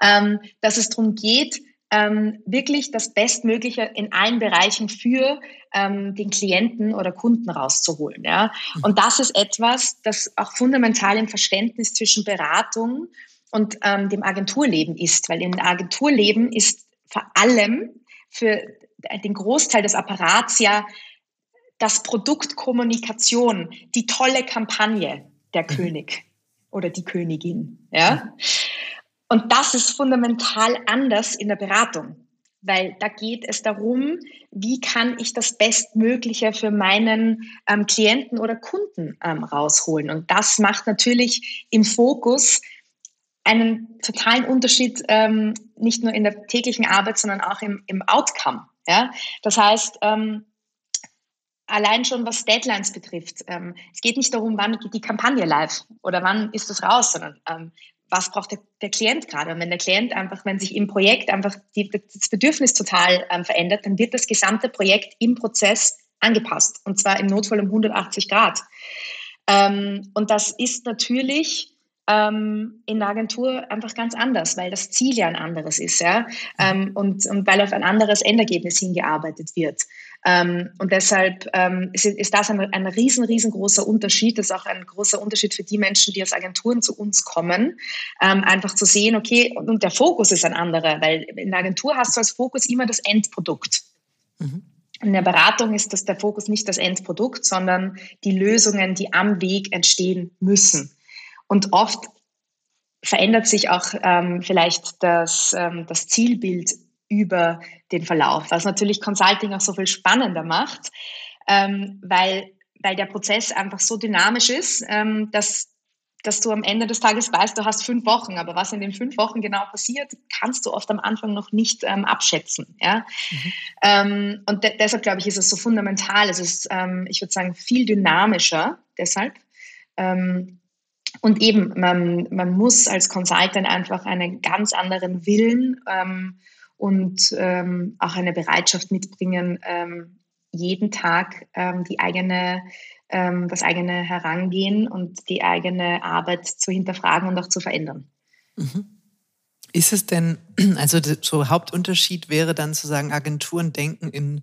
ähm, dass es darum geht, ähm, wirklich das Bestmögliche in allen Bereichen für ähm, den Klienten oder Kunden rauszuholen. Ja? Und das ist etwas, das auch fundamental im Verständnis zwischen Beratung und ähm, dem Agenturleben ist, weil im Agenturleben ist vor allem für den Großteil des Apparats ja das Produkt Kommunikation, die tolle Kampagne der mhm. König oder die Königin. Ja? Und das ist fundamental anders in der Beratung, weil da geht es darum, wie kann ich das Bestmögliche für meinen ähm, Klienten oder Kunden ähm, rausholen. Und das macht natürlich im Fokus einen totalen Unterschied, ähm, nicht nur in der täglichen Arbeit, sondern auch im, im Outcome. Ja? Das heißt, ähm, allein schon was Deadlines betrifft. Ähm, es geht nicht darum, wann geht die Kampagne live oder wann ist das raus, sondern ähm, was braucht der, der Klient gerade. Und wenn der Klient einfach, wenn sich im Projekt einfach die, das Bedürfnis total ähm, verändert, dann wird das gesamte Projekt im Prozess angepasst. Und zwar im Notfall um 180 Grad. Ähm, und das ist natürlich ähm, in der Agentur einfach ganz anders, weil das Ziel ja ein anderes ist, ja, ähm, und, und weil auf ein anderes Endergebnis hingearbeitet wird. Ähm, und deshalb ähm, ist, ist, das ein, ein riesen, riesengroßer Unterschied. Das ist auch ein großer Unterschied für die Menschen, die aus Agenturen zu uns kommen, ähm, einfach zu sehen, okay, und, und, der Fokus ist ein anderer, weil in der Agentur hast du als Fokus immer das Endprodukt. Mhm. In der Beratung ist das der Fokus nicht das Endprodukt, sondern die Lösungen, die am Weg entstehen müssen. Und oft verändert sich auch ähm, vielleicht das, ähm, das Zielbild über den Verlauf, was natürlich Consulting auch so viel spannender macht, ähm, weil, weil der Prozess einfach so dynamisch ist, ähm, dass, dass du am Ende des Tages weißt, du hast fünf Wochen, aber was in den fünf Wochen genau passiert, kannst du oft am Anfang noch nicht ähm, abschätzen. Ja? Mhm. Ähm, und de deshalb glaube ich, ist es so fundamental. Es ist, ähm, ich würde sagen, viel dynamischer deshalb. Und eben, man, man muss als Consultant einfach einen ganz anderen Willen ähm, und ähm, auch eine Bereitschaft mitbringen, ähm, jeden Tag ähm, die eigene, ähm, das eigene Herangehen und die eigene Arbeit zu hinterfragen und auch zu verändern. Mhm. Ist es denn, also so Hauptunterschied wäre dann zu sagen, Agenturen denken in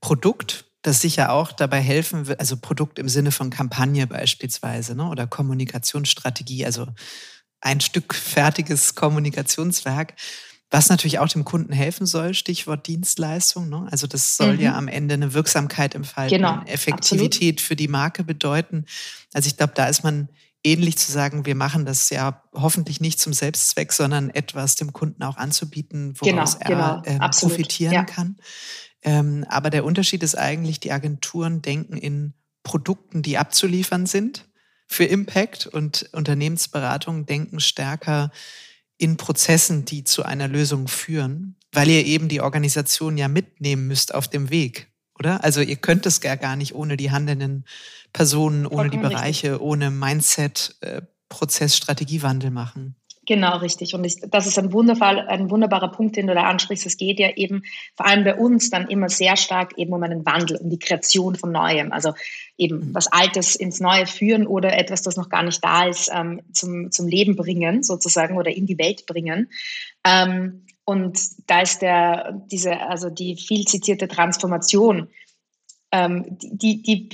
Produkt, das sicher auch dabei helfen wird, also Produkt im Sinne von Kampagne beispielsweise ne, oder Kommunikationsstrategie, also ein Stück fertiges Kommunikationswerk was natürlich auch dem Kunden helfen soll, Stichwort Dienstleistung. Ne? Also das soll mhm. ja am Ende eine Wirksamkeit im Fall, genau, Effektivität absolut. für die Marke bedeuten. Also ich glaube, da ist man ähnlich zu sagen, wir machen das ja hoffentlich nicht zum Selbstzweck, sondern etwas dem Kunden auch anzubieten, woraus genau, er genau, ähm, profitieren ja. kann. Ähm, aber der Unterschied ist eigentlich, die Agenturen denken in Produkten, die abzuliefern sind für Impact und Unternehmensberatungen denken stärker in Prozessen, die zu einer Lösung führen, weil ihr eben die Organisation ja mitnehmen müsst auf dem Weg, oder? Also ihr könnt es gar, gar nicht ohne die handelnden Personen, ohne Vollkommen die Bereiche, richtig. ohne Mindset, äh, Prozess, Strategiewandel machen. Genau, richtig. Und ich, das ist ein, wunderbar, ein wunderbarer Punkt, den du da ansprichst. Es geht ja eben vor allem bei uns dann immer sehr stark eben um einen Wandel, um die Kreation von Neuem. Also eben mhm. was Altes ins Neue führen oder etwas, das noch gar nicht da ist, ähm, zum, zum Leben bringen sozusagen oder in die Welt bringen. Ähm, und da ist der, diese, also die viel zitierte Transformation ähm, die, die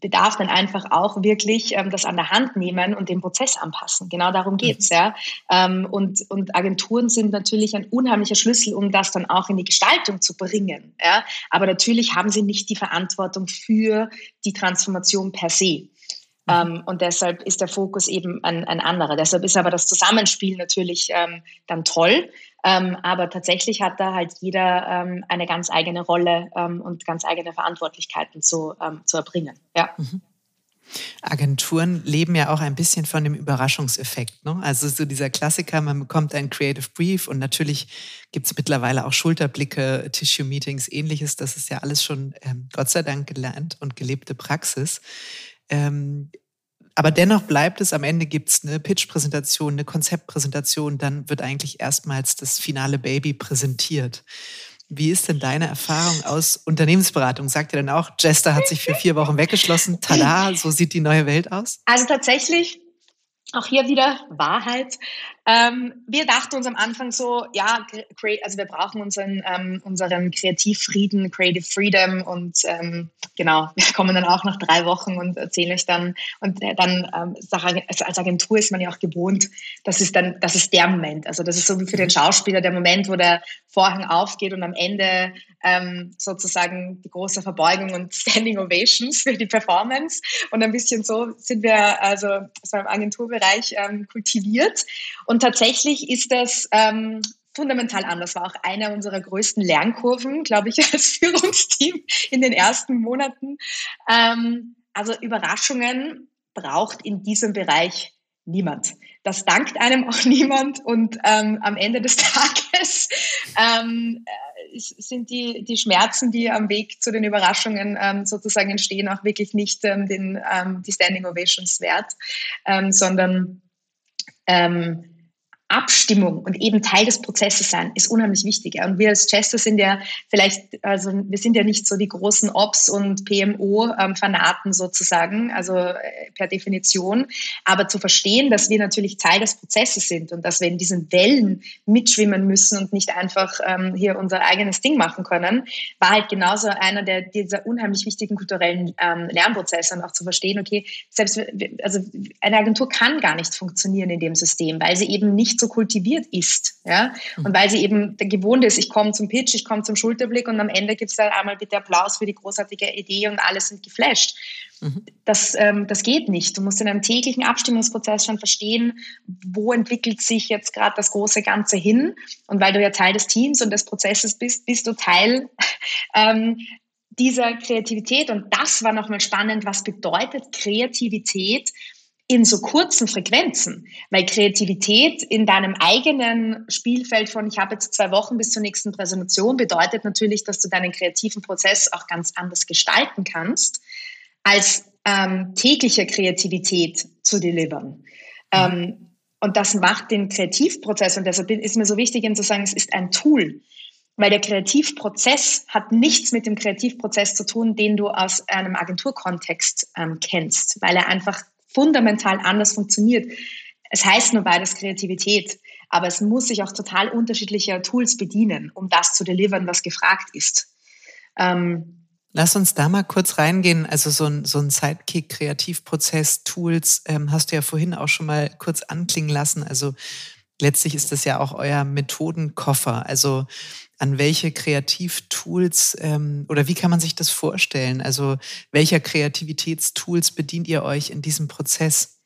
bedarf dann einfach auch wirklich ähm, das an der Hand nehmen und den Prozess anpassen. Genau darum geht's, ja. Ähm, und, und Agenturen sind natürlich ein unheimlicher Schlüssel, um das dann auch in die Gestaltung zu bringen. Ja. Aber natürlich haben sie nicht die Verantwortung für die Transformation per se. Mhm. Ähm, und deshalb ist der Fokus eben ein, ein anderer. Deshalb ist aber das Zusammenspiel natürlich ähm, dann toll. Ähm, aber tatsächlich hat da halt jeder ähm, eine ganz eigene Rolle ähm, und ganz eigene Verantwortlichkeiten zu, ähm, zu erbringen. Ja. Mhm. Agenturen leben ja auch ein bisschen von dem Überraschungseffekt. Ne? Also so dieser Klassiker, man bekommt einen Creative Brief und natürlich gibt es mittlerweile auch Schulterblicke, Tissue-Meetings, ähnliches. Das ist ja alles schon ähm, Gott sei Dank gelernt und gelebte Praxis. Ähm, aber dennoch bleibt es, am Ende gibt es eine Pitch-Präsentation, eine Konzeptpräsentation, dann wird eigentlich erstmals das finale Baby präsentiert. Wie ist denn deine Erfahrung aus Unternehmensberatung? Sagt ihr denn auch, Jester hat sich für vier Wochen weggeschlossen, tada, so sieht die neue Welt aus? Also tatsächlich auch hier wieder Wahrheit. Ähm, wir dachten uns am Anfang so, ja, also wir brauchen unseren, ähm, unseren Kreativfrieden, Creative Freedom und ähm, genau, wir kommen dann auch nach drei Wochen und erzählen euch dann und äh, dann ähm, also als Agentur ist man ja auch gewohnt, das ist dann, das ist der Moment. Also das ist so wie für den Schauspieler der Moment, wo der Vorhang aufgeht und am Ende ähm, sozusagen die große Verbeugung und Standing Ovations für die Performance und ein bisschen so sind wir also so im Agenturbereich ähm, kultiviert und tatsächlich ist das ähm, fundamental anders. War auch eine unserer größten Lernkurven, glaube ich, als Führungsteam in den ersten Monaten. Ähm, also Überraschungen braucht in diesem Bereich niemand. Das dankt einem auch niemand und ähm, am Ende des Tages ähm, äh, sind die, die Schmerzen, die am Weg zu den Überraschungen ähm, sozusagen entstehen, auch wirklich nicht ähm, den, ähm, die Standing Ovations wert, ähm, sondern Abstimmung und eben Teil des Prozesses sein, ist unheimlich wichtig. Und wir als Chester sind ja vielleicht, also wir sind ja nicht so die großen Ops- und PMO-Fanaten sozusagen, also äh, per Definition. Aber zu verstehen, dass wir natürlich Teil des Prozesses sind und dass wir in diesen Wellen mitschwimmen müssen und nicht einfach ähm, hier unser eigenes Ding machen können, war halt genauso einer der dieser unheimlich wichtigen kulturellen ähm, Lernprozesse und auch zu verstehen, okay, selbst also eine Agentur kann gar nicht funktionieren in dem System, weil sie eben nicht so kultiviert ist. Ja? Und mhm. weil sie eben gewohnt ist, ich komme zum Pitch, ich komme zum Schulterblick und am Ende gibt es dann einmal bitte Applaus für die großartige Idee und alle sind geflasht. Mhm. Das, ähm, das geht nicht. Du musst in einem täglichen Abstimmungsprozess schon verstehen, wo entwickelt sich jetzt gerade das große Ganze hin. Und weil du ja Teil des Teams und des Prozesses bist, bist du Teil ähm, dieser Kreativität. Und das war nochmal spannend. Was bedeutet Kreativität in so kurzen Frequenzen, weil Kreativität in deinem eigenen Spielfeld von ich habe jetzt zwei Wochen bis zur nächsten Präsentation bedeutet natürlich, dass du deinen kreativen Prozess auch ganz anders gestalten kannst, als ähm, tägliche Kreativität zu delivern. Ähm, und das macht den Kreativprozess und deshalb ist mir so wichtig, Ihnen zu sagen, es ist ein Tool. Weil der Kreativprozess hat nichts mit dem Kreativprozess zu tun, den du aus einem Agenturkontext ähm, kennst, weil er einfach fundamental anders funktioniert. Es heißt nur beides Kreativität, aber es muss sich auch total unterschiedlicher Tools bedienen, um das zu delivern, was gefragt ist. Ähm, Lass uns da mal kurz reingehen. Also so ein, so ein Sidekick, Kreativprozess, Tools, ähm, hast du ja vorhin auch schon mal kurz anklingen lassen. Also letztlich ist das ja auch euer Methodenkoffer. Also an welche Kreativtools ähm, oder wie kann man sich das vorstellen? Also welcher Kreativitätstools bedient ihr euch in diesem Prozess?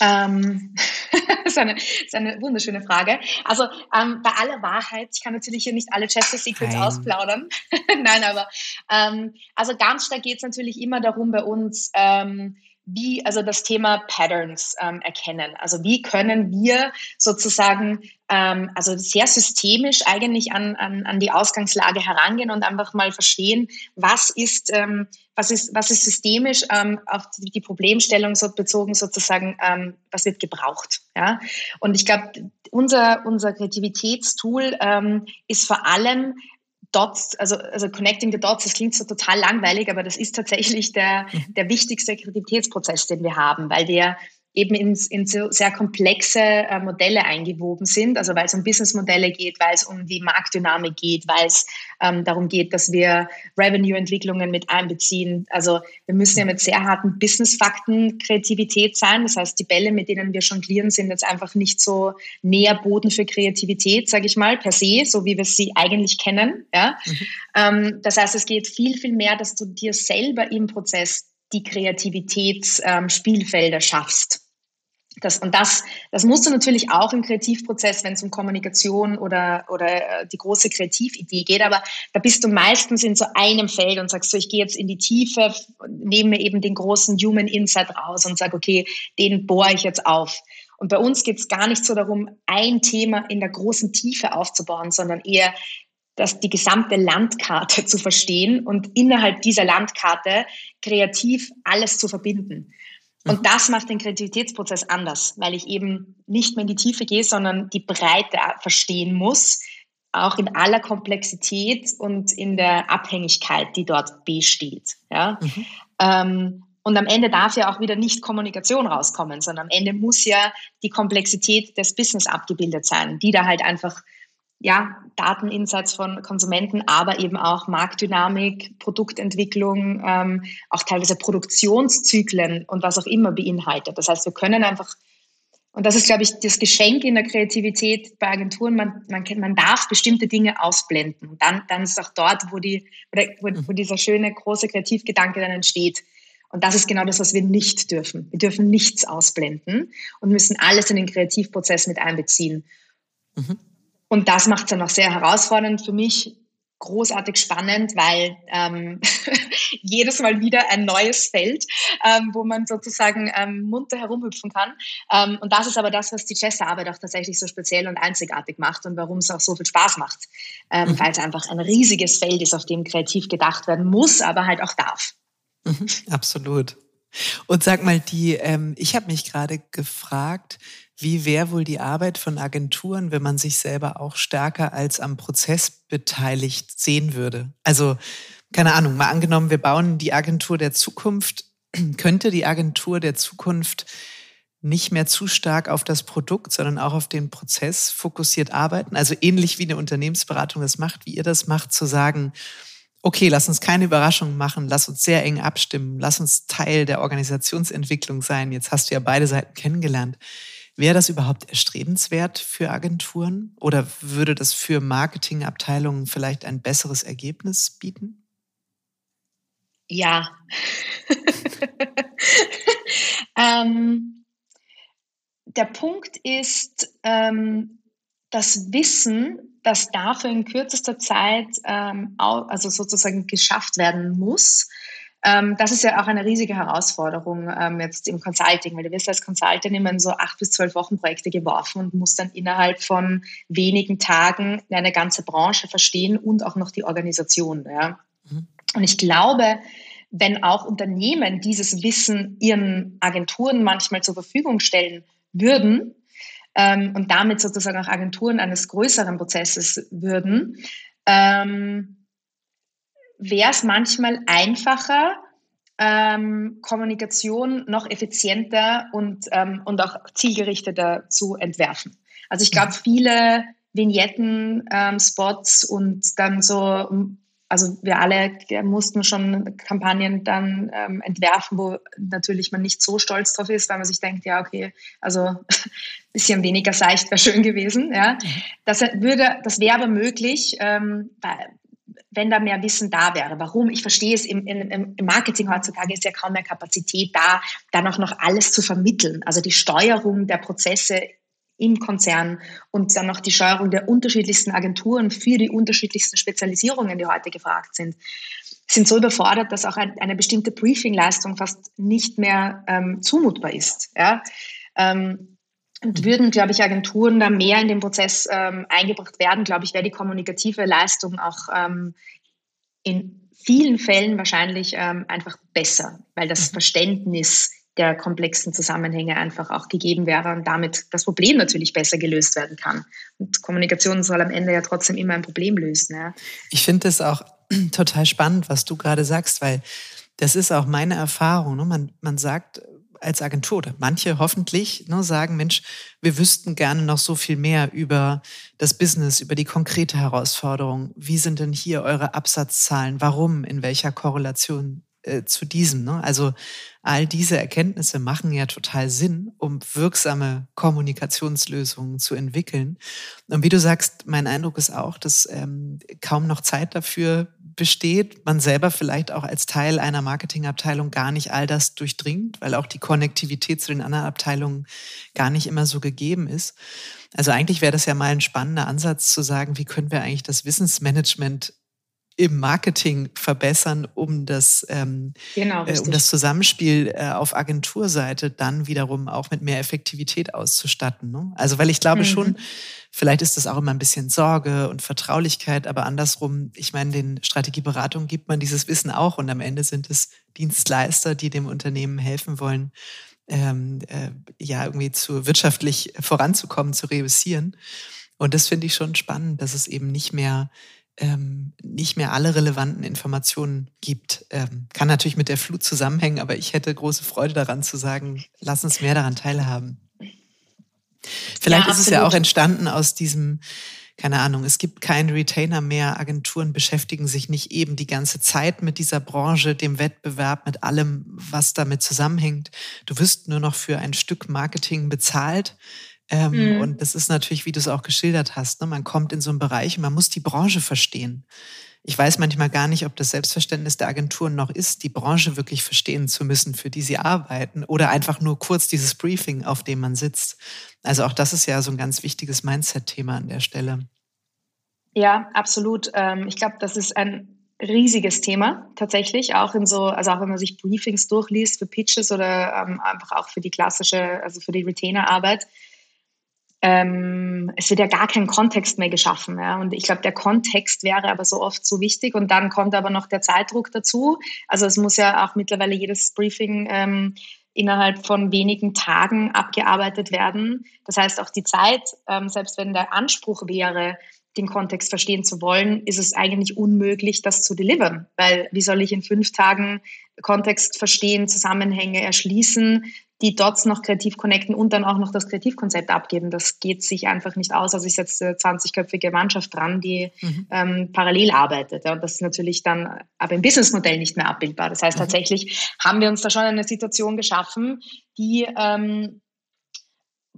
Ähm, das, ist eine, das ist eine wunderschöne Frage. Also ähm, bei aller Wahrheit, ich kann natürlich hier nicht alle Chester Secrets Nein. ausplaudern. Nein, aber ähm, also ganz stark geht es natürlich immer darum bei uns, ähm, wie, also das Thema Patterns ähm, erkennen. Also wie können wir sozusagen, ähm, also sehr systemisch eigentlich an, an, an die Ausgangslage herangehen und einfach mal verstehen, was ist, ähm, was ist, was ist systemisch ähm, auf die Problemstellung so bezogen sozusagen, ähm, was wird gebraucht. Ja? Und ich glaube, unser, unser Kreativitätstool ähm, ist vor allem Dots, also, also Connecting the Dots, das klingt so total langweilig, aber das ist tatsächlich der, mhm. der wichtigste Kreativitätsprozess, den wir haben, weil der eben in, in so sehr komplexe äh, Modelle eingewoben sind, also weil es um Businessmodelle geht, weil es um die Marktdynamik geht, weil es ähm, darum geht, dass wir Revenue-Entwicklungen mit einbeziehen. Also wir müssen ja mit sehr harten Business-Fakten Kreativität sein. Das heißt, die Bälle, mit denen wir jonglieren, sind jetzt einfach nicht so Nährboden für Kreativität, sage ich mal, per se, so wie wir sie eigentlich kennen. Ja? Mhm. Ähm, das heißt, es geht viel, viel mehr, dass du dir selber im Prozess die Kreativitätsspielfelder ähm, schaffst. Das, und das, das musst du natürlich auch im Kreativprozess, wenn es um Kommunikation oder, oder äh, die große Kreatividee geht, aber da bist du meistens in so einem Feld und sagst so, ich gehe jetzt in die Tiefe, nehme mir eben den großen Human Insight raus und sage, okay, den bohre ich jetzt auf. Und bei uns geht es gar nicht so darum, ein Thema in der großen Tiefe aufzubauen, sondern eher das, die gesamte Landkarte zu verstehen und innerhalb dieser Landkarte kreativ alles zu verbinden. Und mhm. das macht den Kreativitätsprozess anders, weil ich eben nicht mehr in die Tiefe gehe, sondern die Breite verstehen muss, auch in aller Komplexität und in der Abhängigkeit, die dort besteht. Ja? Mhm. Ähm, und am Ende darf ja auch wieder nicht Kommunikation rauskommen, sondern am Ende muss ja die Komplexität des Business abgebildet sein, die da halt einfach ja, Dateninsights von Konsumenten, aber eben auch Marktdynamik, Produktentwicklung, ähm, auch teilweise Produktionszyklen und was auch immer beinhaltet. Das heißt, wir können einfach, und das ist, glaube ich, das Geschenk in der Kreativität bei Agenturen, man, man, man darf bestimmte Dinge ausblenden. Und dann, dann ist auch dort, wo, die, wo, wo dieser schöne, große Kreativgedanke dann entsteht. Und das ist genau das, was wir nicht dürfen. Wir dürfen nichts ausblenden und müssen alles in den Kreativprozess mit einbeziehen. Mhm. Und das macht es dann auch sehr herausfordernd für mich, großartig spannend, weil ähm, jedes Mal wieder ein neues Feld, ähm, wo man sozusagen ähm, munter herumhüpfen kann. Ähm, und das ist aber das, was die Chester-Arbeit auch tatsächlich so speziell und einzigartig macht und warum es auch so viel Spaß macht, ähm, mhm. weil es einfach ein riesiges Feld ist, auf dem kreativ gedacht werden muss, aber halt auch darf. Mhm, absolut. Und sag mal, die, ähm, ich habe mich gerade gefragt, wie wäre wohl die Arbeit von Agenturen, wenn man sich selber auch stärker als am Prozess beteiligt sehen würde? Also, keine Ahnung, mal angenommen, wir bauen die Agentur der Zukunft. Könnte die Agentur der Zukunft nicht mehr zu stark auf das Produkt, sondern auch auf den Prozess fokussiert arbeiten? Also ähnlich wie eine Unternehmensberatung das macht, wie ihr das macht, zu sagen, okay, lass uns keine Überraschungen machen, lass uns sehr eng abstimmen, lass uns Teil der Organisationsentwicklung sein. Jetzt hast du ja beide Seiten kennengelernt. Wäre das überhaupt erstrebenswert für Agenturen oder würde das für Marketingabteilungen vielleicht ein besseres Ergebnis bieten? Ja. ähm, der Punkt ist, ähm, das Wissen, das dafür in kürzester Zeit ähm, also sozusagen geschafft werden muss, das ist ja auch eine riesige Herausforderung ähm, jetzt im Consulting, weil du wirst als Consultant immer in so acht bis zwölf Wochen Projekte geworfen und musst dann innerhalb von wenigen Tagen eine ganze Branche verstehen und auch noch die Organisation. Ja. Mhm. Und ich glaube, wenn auch Unternehmen dieses Wissen ihren Agenturen manchmal zur Verfügung stellen würden, ähm, und damit sozusagen auch Agenturen eines größeren Prozesses würden, ähm, wäre es manchmal einfacher, ähm, Kommunikation noch effizienter und, ähm, und auch zielgerichteter zu entwerfen. Also ich glaube, viele Vignetten, ähm, Spots und dann so, also wir alle mussten schon Kampagnen dann ähm, entwerfen, wo natürlich man nicht so stolz drauf ist, weil man sich denkt, ja, okay, also bisschen weniger seicht wäre schön gewesen. Ja. Mhm. Das würde, das wäre aber möglich, ähm, wenn da mehr Wissen da wäre. Warum? Ich verstehe es, im, im, im Marketing heutzutage ist ja kaum mehr Kapazität da, dann auch noch alles zu vermitteln. Also die Steuerung der Prozesse im Konzern und dann noch die Steuerung der unterschiedlichsten Agenturen für die unterschiedlichsten Spezialisierungen, die heute gefragt sind, sind so überfordert, dass auch ein, eine bestimmte Briefingleistung fast nicht mehr ähm, zumutbar ist. Ja? Ähm, und würden, glaube ich, Agenturen da mehr in den Prozess ähm, eingebracht werden, glaube ich, wäre die kommunikative Leistung auch ähm, in vielen Fällen wahrscheinlich ähm, einfach besser, weil das mhm. Verständnis der komplexen Zusammenhänge einfach auch gegeben wäre und damit das Problem natürlich besser gelöst werden kann. Und Kommunikation soll am Ende ja trotzdem immer ein Problem lösen. Ja. Ich finde es auch total spannend, was du gerade sagst, weil das ist auch meine Erfahrung. Ne? Man, man sagt, als Agentur oder manche hoffentlich ne, sagen, Mensch, wir wüssten gerne noch so viel mehr über das Business, über die konkrete Herausforderung. Wie sind denn hier eure Absatzzahlen? Warum? In welcher Korrelation äh, zu diesem? Ne? Also all diese Erkenntnisse machen ja total Sinn, um wirksame Kommunikationslösungen zu entwickeln. Und wie du sagst, mein Eindruck ist auch, dass ähm, kaum noch Zeit dafür besteht, man selber vielleicht auch als Teil einer Marketingabteilung gar nicht all das durchdringt, weil auch die Konnektivität zu den anderen Abteilungen gar nicht immer so gegeben ist. Also eigentlich wäre das ja mal ein spannender Ansatz zu sagen, wie können wir eigentlich das Wissensmanagement im Marketing verbessern, um das, ähm, genau, äh, um das Zusammenspiel äh, auf Agenturseite dann wiederum auch mit mehr Effektivität auszustatten. Ne? Also weil ich glaube mhm. schon, vielleicht ist das auch immer ein bisschen Sorge und Vertraulichkeit, aber andersrum, ich meine, den Strategieberatungen gibt man dieses Wissen auch und am Ende sind es Dienstleister, die dem Unternehmen helfen wollen, ähm, äh, ja irgendwie zu wirtschaftlich voranzukommen, zu reüssieren. Und das finde ich schon spannend, dass es eben nicht mehr ähm, nicht mehr alle relevanten Informationen gibt. Ähm, kann natürlich mit der Flut zusammenhängen, aber ich hätte große Freude daran zu sagen, lass uns mehr daran teilhaben. Vielleicht ja, ist es ja auch entstanden aus diesem, keine Ahnung, es gibt keinen Retainer mehr, Agenturen beschäftigen sich nicht eben die ganze Zeit mit dieser Branche, dem Wettbewerb, mit allem, was damit zusammenhängt. Du wirst nur noch für ein Stück Marketing bezahlt Ähm, mhm. Und das ist natürlich, wie du es auch geschildert hast, ne? man kommt in so einen Bereich und man muss die Branche verstehen. Ich weiß manchmal gar nicht, ob das Selbstverständnis der Agenturen noch ist, die Branche wirklich verstehen zu müssen, für die sie arbeiten, oder einfach nur kurz dieses Briefing, auf dem man sitzt. Also auch das ist ja so ein ganz wichtiges Mindset-Thema an der Stelle. Ja, absolut. Ähm, ich glaube, das ist ein riesiges Thema tatsächlich, auch in so, also auch wenn man sich Briefings durchliest für Pitches oder ähm, einfach auch für die klassische, also für die Retainer-Arbeit. Ähm, es wird ja gar kein Kontext mehr geschaffen. Ja? Und ich glaube, der Kontext wäre aber so oft so wichtig. Und dann kommt aber noch der Zeitdruck dazu. Also es muss ja auch mittlerweile jedes Briefing ähm, innerhalb von wenigen Tagen abgearbeitet werden. Das heißt, auch die Zeit, ähm, selbst wenn der Anspruch wäre, den Kontext verstehen zu wollen, ist es eigentlich unmöglich, das zu delivern. Weil wie soll ich in fünf Tagen Kontext verstehen, Zusammenhänge erschließen, die Dots noch kreativ connecten und dann auch noch das Kreativkonzept abgeben. Das geht sich einfach nicht aus. Also ich setze 20-köpfige Mannschaft dran, die mhm. ähm, parallel arbeitet. Ja, und das ist natürlich dann aber im Businessmodell nicht mehr abbildbar. Das heißt, mhm. tatsächlich haben wir uns da schon eine Situation geschaffen, die ähm,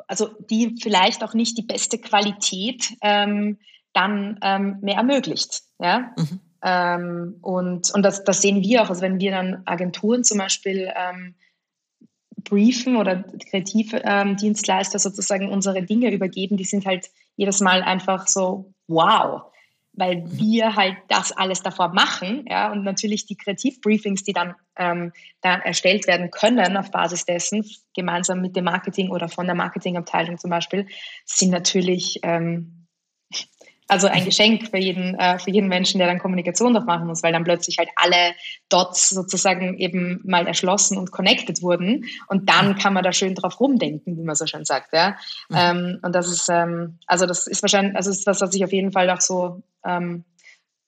also die vielleicht auch nicht die beste Qualität ähm, dann ähm, mehr ermöglicht. Ja? Mhm. Ähm, und und das, das sehen wir auch, also wenn wir dann Agenturen zum Beispiel ähm, briefen oder Kreativdienstleister ähm, sozusagen unsere Dinge übergeben, die sind halt jedes Mal einfach so, wow, weil mhm. wir halt das alles davor machen, ja, und natürlich die Kreativbriefings, die dann, ähm, dann erstellt werden können auf Basis dessen, gemeinsam mit dem Marketing oder von der Marketingabteilung zum Beispiel, sind natürlich ähm, also ein Geschenk für jeden, äh, für jeden Menschen, der dann Kommunikation doch machen muss, weil dann plötzlich halt alle Dots sozusagen eben mal erschlossen und connected wurden. Und dann kann man da schön drauf rumdenken, wie man so schön sagt. Ja? Mhm. Ähm, und das ist, ähm, also das ist wahrscheinlich, also ist was, was ich auf jeden Fall auch so ähm,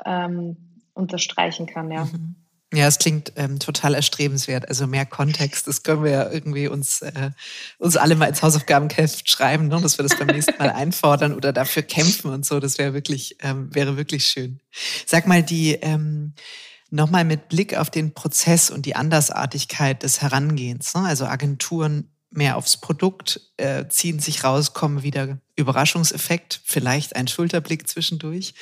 ähm, unterstreichen kann, ja. Mhm. Ja, es klingt ähm, total erstrebenswert. Also mehr Kontext, das können wir ja irgendwie uns, äh, uns alle mal ins Hausaufgabenheft schreiben, ne? dass wir das beim nächsten Mal einfordern oder dafür kämpfen und so. Das wäre wirklich, ähm, wäre wirklich schön. Sag mal, die ähm, nochmal mit Blick auf den Prozess und die Andersartigkeit des Herangehens. Ne? Also Agenturen mehr aufs Produkt, äh, ziehen sich raus, kommen wieder Überraschungseffekt, vielleicht ein Schulterblick zwischendurch.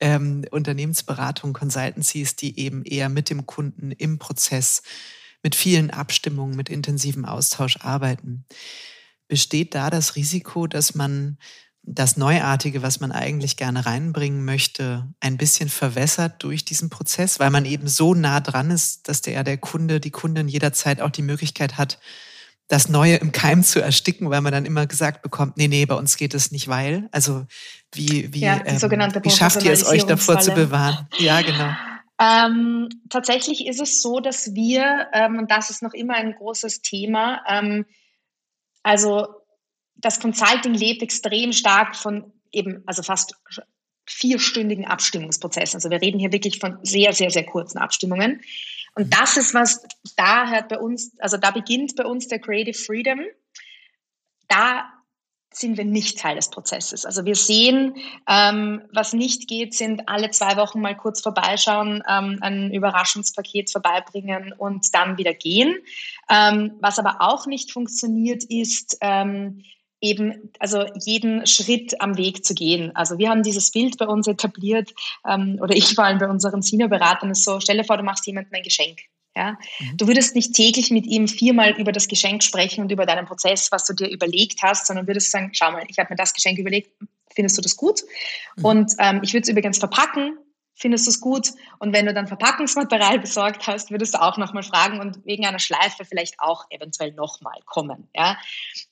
Ähm, Unternehmensberatung, Consultancies, die eben eher mit dem Kunden im Prozess, mit vielen Abstimmungen, mit intensivem Austausch arbeiten. Besteht da das Risiko, dass man das Neuartige, was man eigentlich gerne reinbringen möchte, ein bisschen verwässert durch diesen Prozess, weil man eben so nah dran ist, dass der, der Kunde, die Kundin jederzeit auch die Möglichkeit hat, das Neue im Keim zu ersticken, weil man dann immer gesagt bekommt, nee, nee, bei uns geht es nicht, weil. Also wie, wie, ja, ähm, wie schafft ihr es euch davor zu bewahren? Ja, genau. Ähm, tatsächlich ist es so, dass wir, ähm, und das ist noch immer ein großes Thema, ähm, also das Consulting lebt extrem stark von eben, also fast vierstündigen Abstimmungsprozessen. Also wir reden hier wirklich von sehr, sehr, sehr kurzen Abstimmungen. Und das ist was, da hört bei uns, also da beginnt bei uns der Creative Freedom. Da sind wir nicht Teil des Prozesses. Also wir sehen, ähm, was nicht geht, sind alle zwei Wochen mal kurz vorbeischauen, ähm, ein Überraschungspaket vorbeibringen und dann wieder gehen. Ähm, was aber auch nicht funktioniert, ist, ähm, eben also jeden Schritt am Weg zu gehen. Also wir haben dieses Bild bei uns etabliert ähm, oder ich vor allem bei unseren Senior-Beratern ist so, stelle vor, du machst jemandem ein Geschenk. Ja? Mhm. Du würdest nicht täglich mit ihm viermal über das Geschenk sprechen und über deinen Prozess, was du dir überlegt hast, sondern würdest sagen, schau mal, ich habe mir das Geschenk überlegt, findest du das gut? Mhm. Und ähm, ich würde es übrigens verpacken, findest du es gut? Und wenn du dann Verpackungsmaterial besorgt hast, würdest du auch nochmal fragen und wegen einer Schleife vielleicht auch eventuell nochmal kommen. Ja?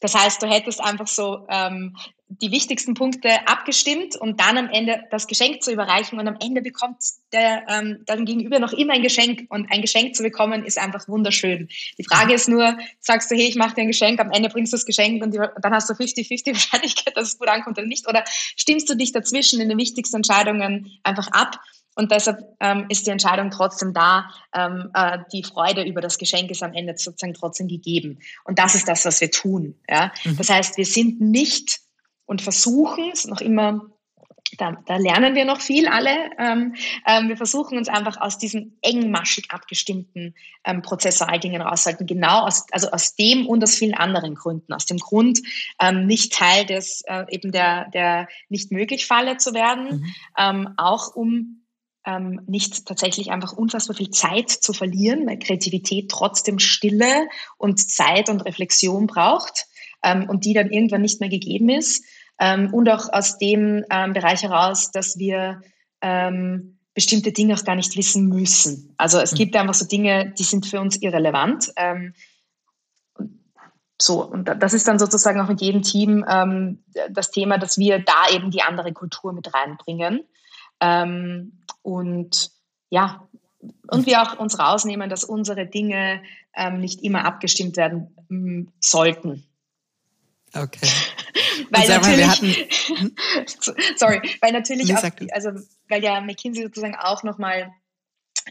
Das heißt, du hättest einfach so ähm, die wichtigsten Punkte abgestimmt und dann am Ende das Geschenk zu überreichen und am Ende bekommt der ähm, dann gegenüber noch immer ein Geschenk und ein Geschenk zu bekommen ist einfach wunderschön. Die Frage ist nur, sagst du, hey, ich mache dir ein Geschenk, am Ende bringst du das Geschenk und, die, dann hast du 50-50 Wahrscheinlichkeit, dass es gut ankommt oder nicht oder stimmst du dich dazwischen in den wichtigsten Entscheidungen einfach ab und deshalb ähm, ist die Entscheidung trotzdem da. Ähm, äh, die Freude über das Geschenk ist am Ende sozusagen trotzdem gegeben. Und das ist das, was wir tun. Ja? Mhm. Das heißt, wir sind nicht und versuchen es noch immer da, da, lernen wir noch viel alle. Ähm, ähm, wir versuchen uns einfach aus diesen engmaschig abgestimmten ähm, Prozessualdingen rauszuhalten. Genau aus, also aus dem und aus vielen anderen Gründen. Aus dem Grund, ähm, nicht Teil des äh, eben der, der nicht möglich Falle zu werden, mhm. Ähm, auch um ähm, nicht tatsächlich einfach unfassbar viel Zeit zu verlieren, weil Kreativität trotzdem Stille und Zeit und Reflexion braucht und die dann irgendwann nicht mehr gegeben ist. Ähm, und auch aus dem ähm, Bereich heraus, dass wir ähm, bestimmte Dinge auch gar nicht wissen müssen. Also es mhm. gibt einfach so Dinge, die sind für uns irrelevant. Ähm, so, und das ist dann sozusagen auch mit jedem Team ähm, das Thema, dass wir da eben die andere Kultur mit reinbringen. Ähm, und ja, und wir auch uns rausnehmen, dass unsere Dinge ähm, nicht immer abgestimmt werden m, sollten. Okay. weil natürlich, hatten, sorry, weil natürlich auch, also weil ja McKinsey sozusagen auch nochmal,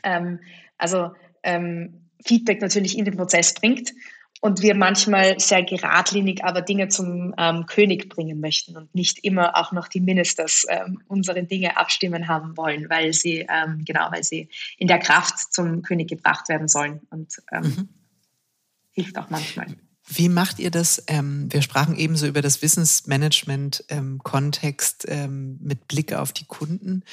ähm, also ähm, Feedback natürlich in den Prozess bringt und wir manchmal sehr geradlinig aber Dinge zum ähm, König bringen möchten und nicht immer auch noch die Ministers ähm, unsere Dinge abstimmen haben wollen, weil sie ähm, genau, weil sie in der Kraft zum König gebracht werden sollen und ähm, mhm. hilft auch manchmal. Wie macht ihr das? Ähm, wir sprachen ebenso über das Wissensmanagement-Kontext ähm, ähm, mit Blick auf die Kunden.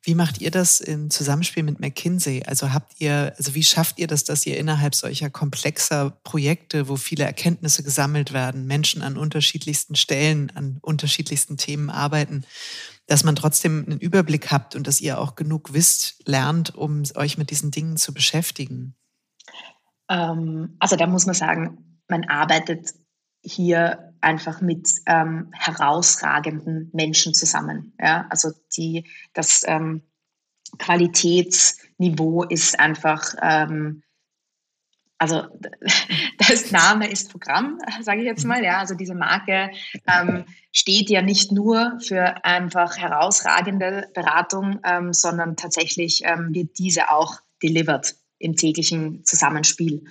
Wie macht ihr das im Zusammenspiel mit McKinsey? Also habt ihr, also wie schafft ihr das, dass ihr innerhalb solcher komplexer Projekte, wo viele Erkenntnisse gesammelt werden, Menschen an unterschiedlichsten Stellen, an unterschiedlichsten Themen arbeiten, dass man trotzdem einen Überblick habt und dass ihr auch genug wisst, lernt, um euch mit diesen Dingen zu beschäftigen? Ähm, also da muss man sagen, man arbeitet hier einfach mit ähm, herausragenden Menschen zusammen. Ja? Also die, das ähm, Qualitätsniveau ist einfach, ähm, also das Name ist Programm, sage ich jetzt mal. Ja, also diese Marke ähm, steht ja nicht nur für einfach herausragende Beratung, ähm, sondern tatsächlich ähm, wird diese auch delivered im täglichen Zusammenspiel.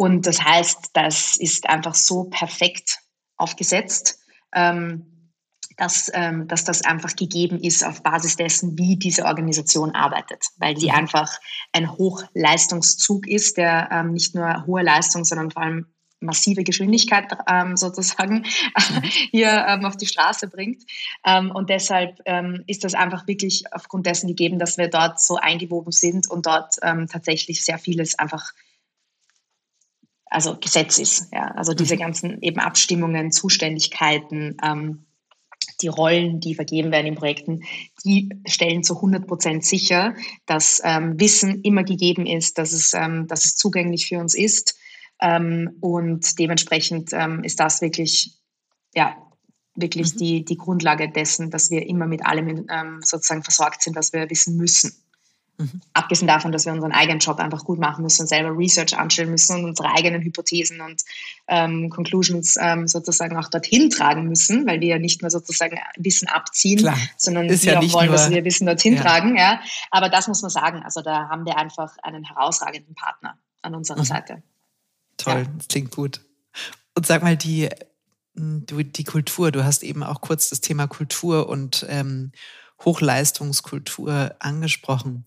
Und das heißt, das ist einfach so perfekt aufgesetzt, ähm, dass, ähm, dass das einfach gegeben ist auf Basis dessen, wie diese Organisation arbeitet, weil sie mhm. einfach ein Hochleistungszug ist, der ähm, nicht nur hohe Leistung, sondern vor allem massive Geschwindigkeit ähm, sozusagen mhm. hier ähm, auf die Straße bringt. Ähm, und deshalb ist das einfach wirklich aufgrund dessen gegeben, dass wir dort so eingewoben sind und dort tatsächlich sehr vieles einfach also Gesetz ist. Ja? Also diese mhm. ganzen eben Abstimmungen, Zuständigkeiten, ähm, die Rollen, die vergeben werden in Projekten, die stellen zu 100 Prozent sicher, dass ähm, Wissen immer gegeben ist, dass es, ähm, dass es zugänglich für uns ist. Ähm, und dementsprechend ähm, ist das wirklich, ja, wirklich mhm. die, die Grundlage dessen, dass wir immer mit allem ähm, sozusagen versorgt sind, was wir wissen müssen. Mhm. Abgesehen davon, dass wir unseren eigenen Job einfach gut machen müssen und selber Research anstellen müssen und unsere eigenen Hypothesen und ähm, Conclusions ähm, sozusagen auch dorthin tragen müssen, weil wir ja nicht nur sozusagen Wissen abziehen, Klar. sondern Ist wir ja auch wollen, nur, dass wir Wissen dorthin ja. tragen. Ja. Aber das muss man sagen. Also da haben wir einfach einen herausragenden Partner an unserer mhm. Seite. Toll, ja. das klingt gut. Und sag mal, die, die Kultur, du hast eben auch kurz das Thema Kultur und ähm, Hochleistungskultur angesprochen.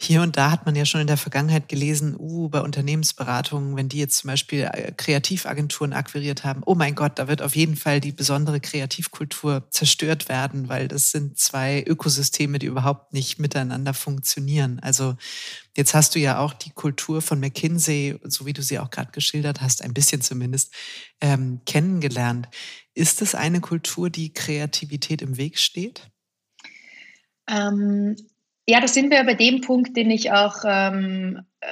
Hier und da hat man ja schon in der Vergangenheit gelesen, uh, bei Unternehmensberatungen, wenn die jetzt zum Beispiel äh, Kreativagenturen akquiriert haben, oh mein Gott, da wird auf jeden Fall die besondere Kreativkultur zerstört werden, weil das sind zwei Ökosysteme, die überhaupt nicht miteinander funktionieren. Also jetzt hast du ja auch die Kultur von McKinsey, so wie du sie auch gerade geschildert hast, ein bisschen zumindest, ähm, kennengelernt. Ist es eine Kultur, die Kreativität im Weg steht? Ähm, ja, da sind wir bei dem Punkt, den ich auch ähm, äh,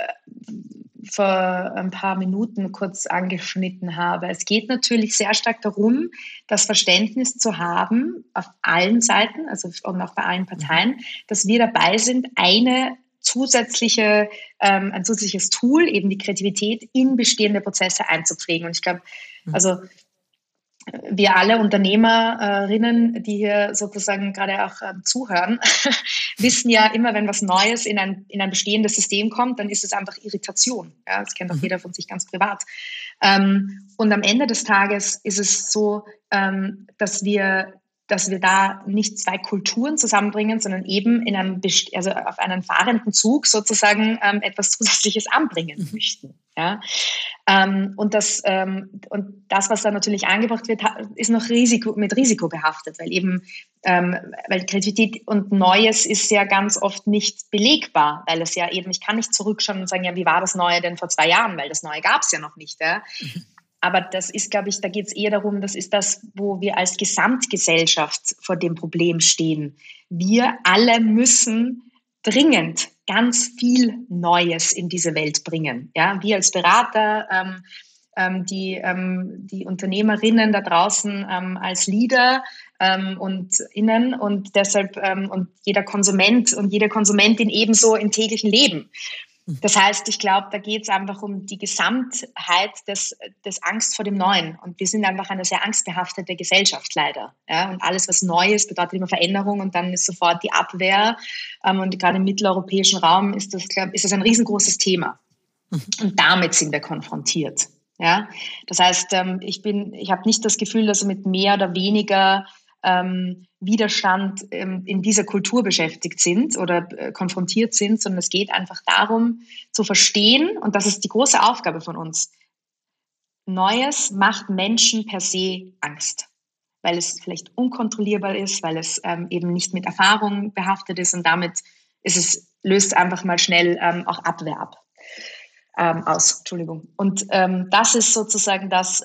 vor ein paar Minuten kurz angeschnitten habe. Es geht natürlich sehr stark darum, das Verständnis zu haben auf allen Seiten, also und auch bei allen Parteien, dass wir dabei sind, eine zusätzliche, ähm, ein zusätzliches Tool, eben die Kreativität, in bestehende Prozesse einzupflegen. Und ich glaube, mhm. also wir alle Unternehmerinnen, die hier sozusagen gerade auch ähm, zuhören, wissen ja immer, wenn was Neues in ein, in ein bestehendes System kommt, dann ist es einfach Irritation. Ja, das kennt auch mhm. jeder von sich ganz privat. Ähm, und am Ende des Tages ist es so, ähm, dass wir dass wir da nicht zwei Kulturen zusammenbringen, sondern eben in einem, also auf einen fahrenden Zug sozusagen ähm, etwas Zusätzliches anbringen mhm. möchten. Ja? Ähm, und, das, ähm, und das, was da natürlich angebracht wird, ist noch Risiko, mit Risiko behaftet, weil eben ähm, weil Kreativität und Neues ist ja ganz oft nicht belegbar, weil es ja eben, ich kann nicht zurückschauen und sagen, ja, wie war das Neue denn vor zwei Jahren, weil das Neue gab es ja noch nicht. Ja? Mhm. Aber das ist, glaube ich, da geht es eher darum, das ist das, wo wir als Gesamtgesellschaft vor dem Problem stehen. Wir alle müssen dringend ganz viel Neues in diese Welt bringen. Ja, wir als Berater, ähm, ähm, die, ähm, die Unternehmerinnen da draußen ähm, als Leader ähm, und innen und deshalb ähm, und jeder Konsument und jede Konsumentin ebenso im täglichen Leben. Das heißt, ich glaube, da geht es einfach um die Gesamtheit des, des Angst vor dem Neuen. Und wir sind einfach eine sehr angstbehaftete Gesellschaft leider. Ja? Und alles, was neu ist, bedeutet immer Veränderung und dann ist sofort die Abwehr. Ähm, und gerade im mitteleuropäischen Raum ist das, glaub, ist das ein riesengroßes Thema. Mhm. Und damit sind wir konfrontiert. Ja? Das heißt, ähm, ich, bin, ich habe nicht das Gefühl, dass wir mit mehr oder weniger ähm, Widerstand ähm, in dieser Kultur beschäftigt sind oder äh, konfrontiert sind, sondern es geht einfach darum zu verstehen, und das ist die große Aufgabe von uns, Neues macht Menschen per se Angst, weil es vielleicht unkontrollierbar ist, weil es ähm, eben nicht mit Erfahrung behaftet ist und damit ist es, löst einfach mal schnell ähm, auch Abwehr ab. Ähm, aus, Entschuldigung. Und ähm, das ist sozusagen das,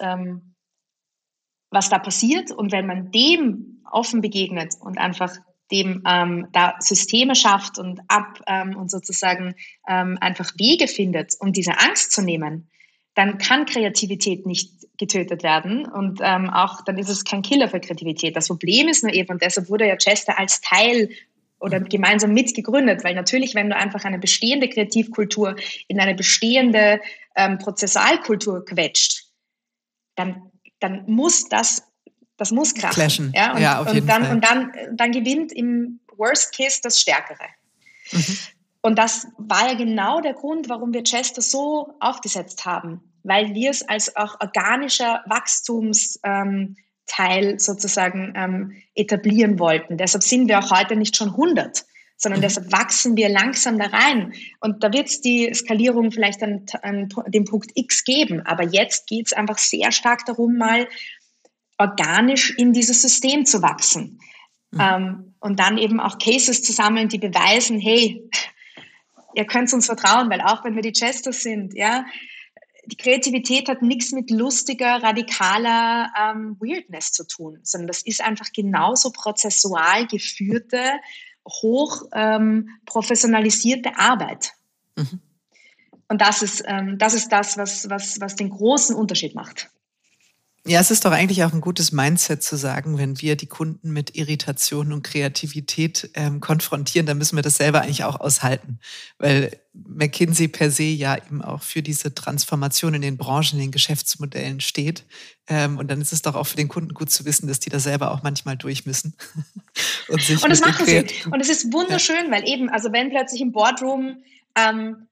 was da passiert. Und wenn man dem offen begegnet und einfach dem ähm, da Systeme schafft und ab ähm, und sozusagen ähm, einfach Wege findet, um diese Angst zu nehmen, dann kann Kreativität nicht getötet werden und ähm, auch dann ist es kein Killer für Kreativität. Das Problem ist nur eben, und deshalb wurde ja Chester als Teil oder gemeinsam mitgegründet, weil natürlich, wenn du einfach eine bestehende Kreativkultur in eine bestehende ähm, Prozessalkultur quetscht, dann dann muss das, das muss krachen. Clashen. Ja, und, ja, auf jeden und dann, Fall. Und dann, dann gewinnt im Worst Case das Stärkere. Mhm. Und das war ja genau der Grund, warum wir Chester so aufgesetzt haben, weil wir es als auch organischer Wachstumsteil sozusagen ähm, etablieren wollten. Deshalb sind wir auch heute nicht schon 100, sondern mhm. deshalb wachsen wir langsam da rein. Und da wird es die Skalierung vielleicht an, an dem Punkt X geben. Aber jetzt geht es einfach sehr stark darum, mal organisch in dieses System zu wachsen. Mhm. Ähm, und dann eben auch Cases zu sammeln, die beweisen, hey, ihr könnt uns vertrauen, weil auch wenn wir die Chesters sind, ja, die Kreativität hat nichts mit lustiger, radikaler ähm, Weirdness zu tun, sondern das ist einfach genauso prozessual geführte, hoch ähm, professionalisierte Arbeit. Mhm. Und das ist, ähm, das ist das, was, was, was den großen Unterschied macht. Ja, es ist doch eigentlich auch ein gutes Mindset zu sagen, wenn wir die Kunden mit Irritation und Kreativität ähm, konfrontieren, dann müssen wir das selber eigentlich auch aushalten. Weil McKinsey per se ja eben auch für diese Transformation in den Branchen, in den Geschäftsmodellen steht. Ähm, und dann ist es doch auch für den Kunden gut zu wissen, dass die da selber auch manchmal durch müssen. und, sich und das machen sie. Und es ist wunderschön, ja. weil eben, also wenn plötzlich im Boardroom ähm,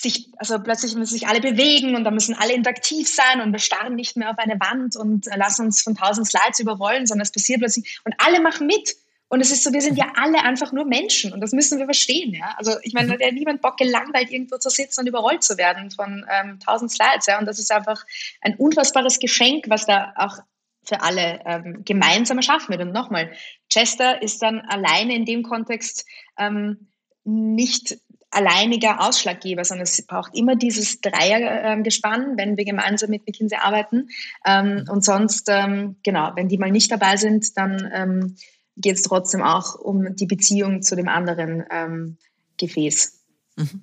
sich, also plötzlich müssen sich alle bewegen und da müssen alle interaktiv sein und wir starren nicht mehr auf eine Wand und lassen uns von tausend Slides überrollen, sondern es passiert plötzlich und alle machen mit. Und es ist so, wir sind ja alle einfach nur Menschen und das müssen wir verstehen, ja. Also ich meine, mhm. der niemand Bock gelangweilt irgendwo zu sitzen und überrollt zu werden von ähm, tausend Slides, ja. Und das ist einfach ein unfassbares Geschenk, was da auch für alle ähm, gemeinsam erschaffen wird. Und nochmal, Chester ist dann alleine in dem Kontext ähm, nicht alleiniger Ausschlaggeber, sondern es braucht immer dieses Dreiergespann, wenn wir gemeinsam mit McKinsey arbeiten. Ähm, und sonst, ähm, genau, wenn die mal nicht dabei sind, dann ähm, geht es trotzdem auch um die Beziehung zu dem anderen ähm, Gefäß. Mhm.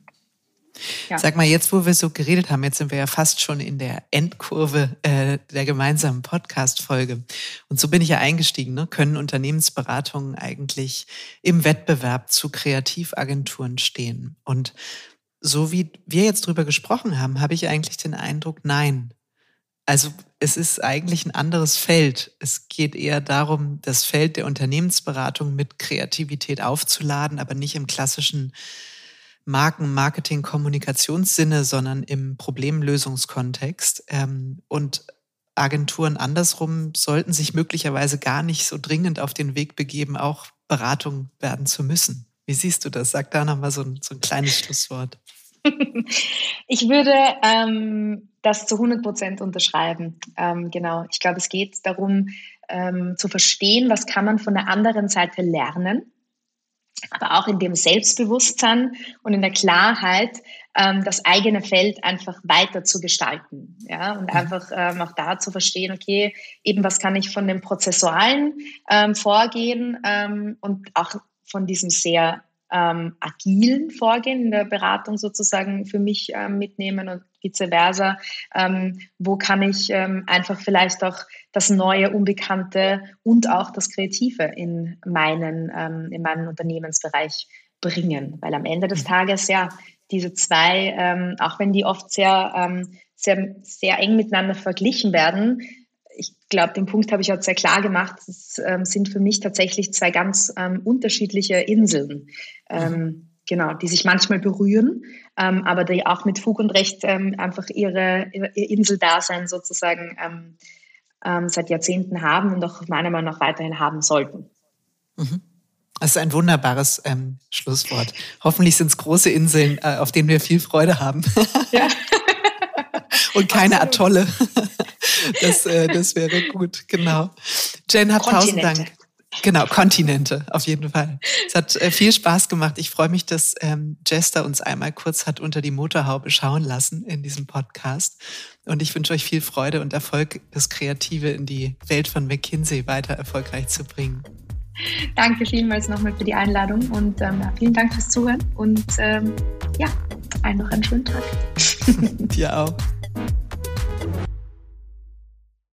Ja. Sag mal, jetzt wo wir so geredet haben, jetzt sind wir ja fast schon in der Endkurve äh, der gemeinsamen Podcast-Folge. Und so bin ich ja eingestiegen. Ne? Können Unternehmensberatungen eigentlich im Wettbewerb zu Kreativagenturen stehen? Und so wie wir jetzt drüber gesprochen haben, habe ich eigentlich den Eindruck, nein. Also es ist eigentlich ein anderes Feld. Es geht eher darum, das Feld der Unternehmensberatung mit Kreativität aufzuladen, aber nicht im klassischen Marken, Marketing, Kommunikationssinne, sondern im Problemlösungskontext. Ähm, und Agenturen andersrum sollten sich möglicherweise gar nicht so dringend auf den Weg begeben, auch Beratung werden zu müssen. Wie siehst du das? Sag da nochmal so ein, so ein kleines Schlusswort. ich würde ähm, das zu 100 Prozent unterschreiben. Ähm, genau. Ich glaube, es geht darum, ähm, zu verstehen, was kann man von der anderen Seite lernen aber auch in dem Selbstbewusstsein und in der Klarheit, ähm, das eigene Feld einfach weiter zu gestalten. Ja, und mhm. einfach ähm, auch da zu verstehen, okay, eben was kann ich von dem Prozessualen ähm, vorgehen ähm, und auch von diesem sehr ähm, agilen Vorgehen in der Beratung sozusagen für mich ähm, mitnehmen und vice versa. Ähm, wo kann ich ähm, einfach vielleicht auch das Neue, Unbekannte und auch das Kreative in meinen, ähm, in meinen Unternehmensbereich bringen? Weil am Ende des mhm. Tages, ja, diese zwei, ähm, auch wenn die oft sehr, sehr, sehr eng miteinander verglichen werden, ich glaube, den Punkt habe ich auch sehr klar gemacht. Es ähm, sind für mich tatsächlich zwei ganz ähm, unterschiedliche Inseln. Ähm, mhm. Genau, die sich manchmal berühren, ähm, aber die auch mit Fug und Recht ähm, einfach ihre, ihr Inseldasein sozusagen ähm, seit Jahrzehnten haben und auch meiner Meinung nach weiterhin haben sollten. Mhm. Das ist ein wunderbares ähm, Schlusswort. Hoffentlich sind es große Inseln, äh, auf denen wir viel Freude haben. Ja. und keine Absolut. Atolle. Das, äh, das wäre gut, genau. Jen, hat tausend Dank. Genau, Kontinente, auf jeden Fall. Es hat äh, viel Spaß gemacht. Ich freue mich, dass ähm, Jester uns einmal kurz hat unter die Motorhaube schauen lassen in diesem Podcast. Und ich wünsche euch viel Freude und Erfolg, das Kreative in die Welt von McKinsey weiter erfolgreich zu bringen. Danke vielmals nochmal für die Einladung und ähm, vielen Dank fürs Zuhören und ähm, ja, einen noch einen schönen Tag. Dir auch.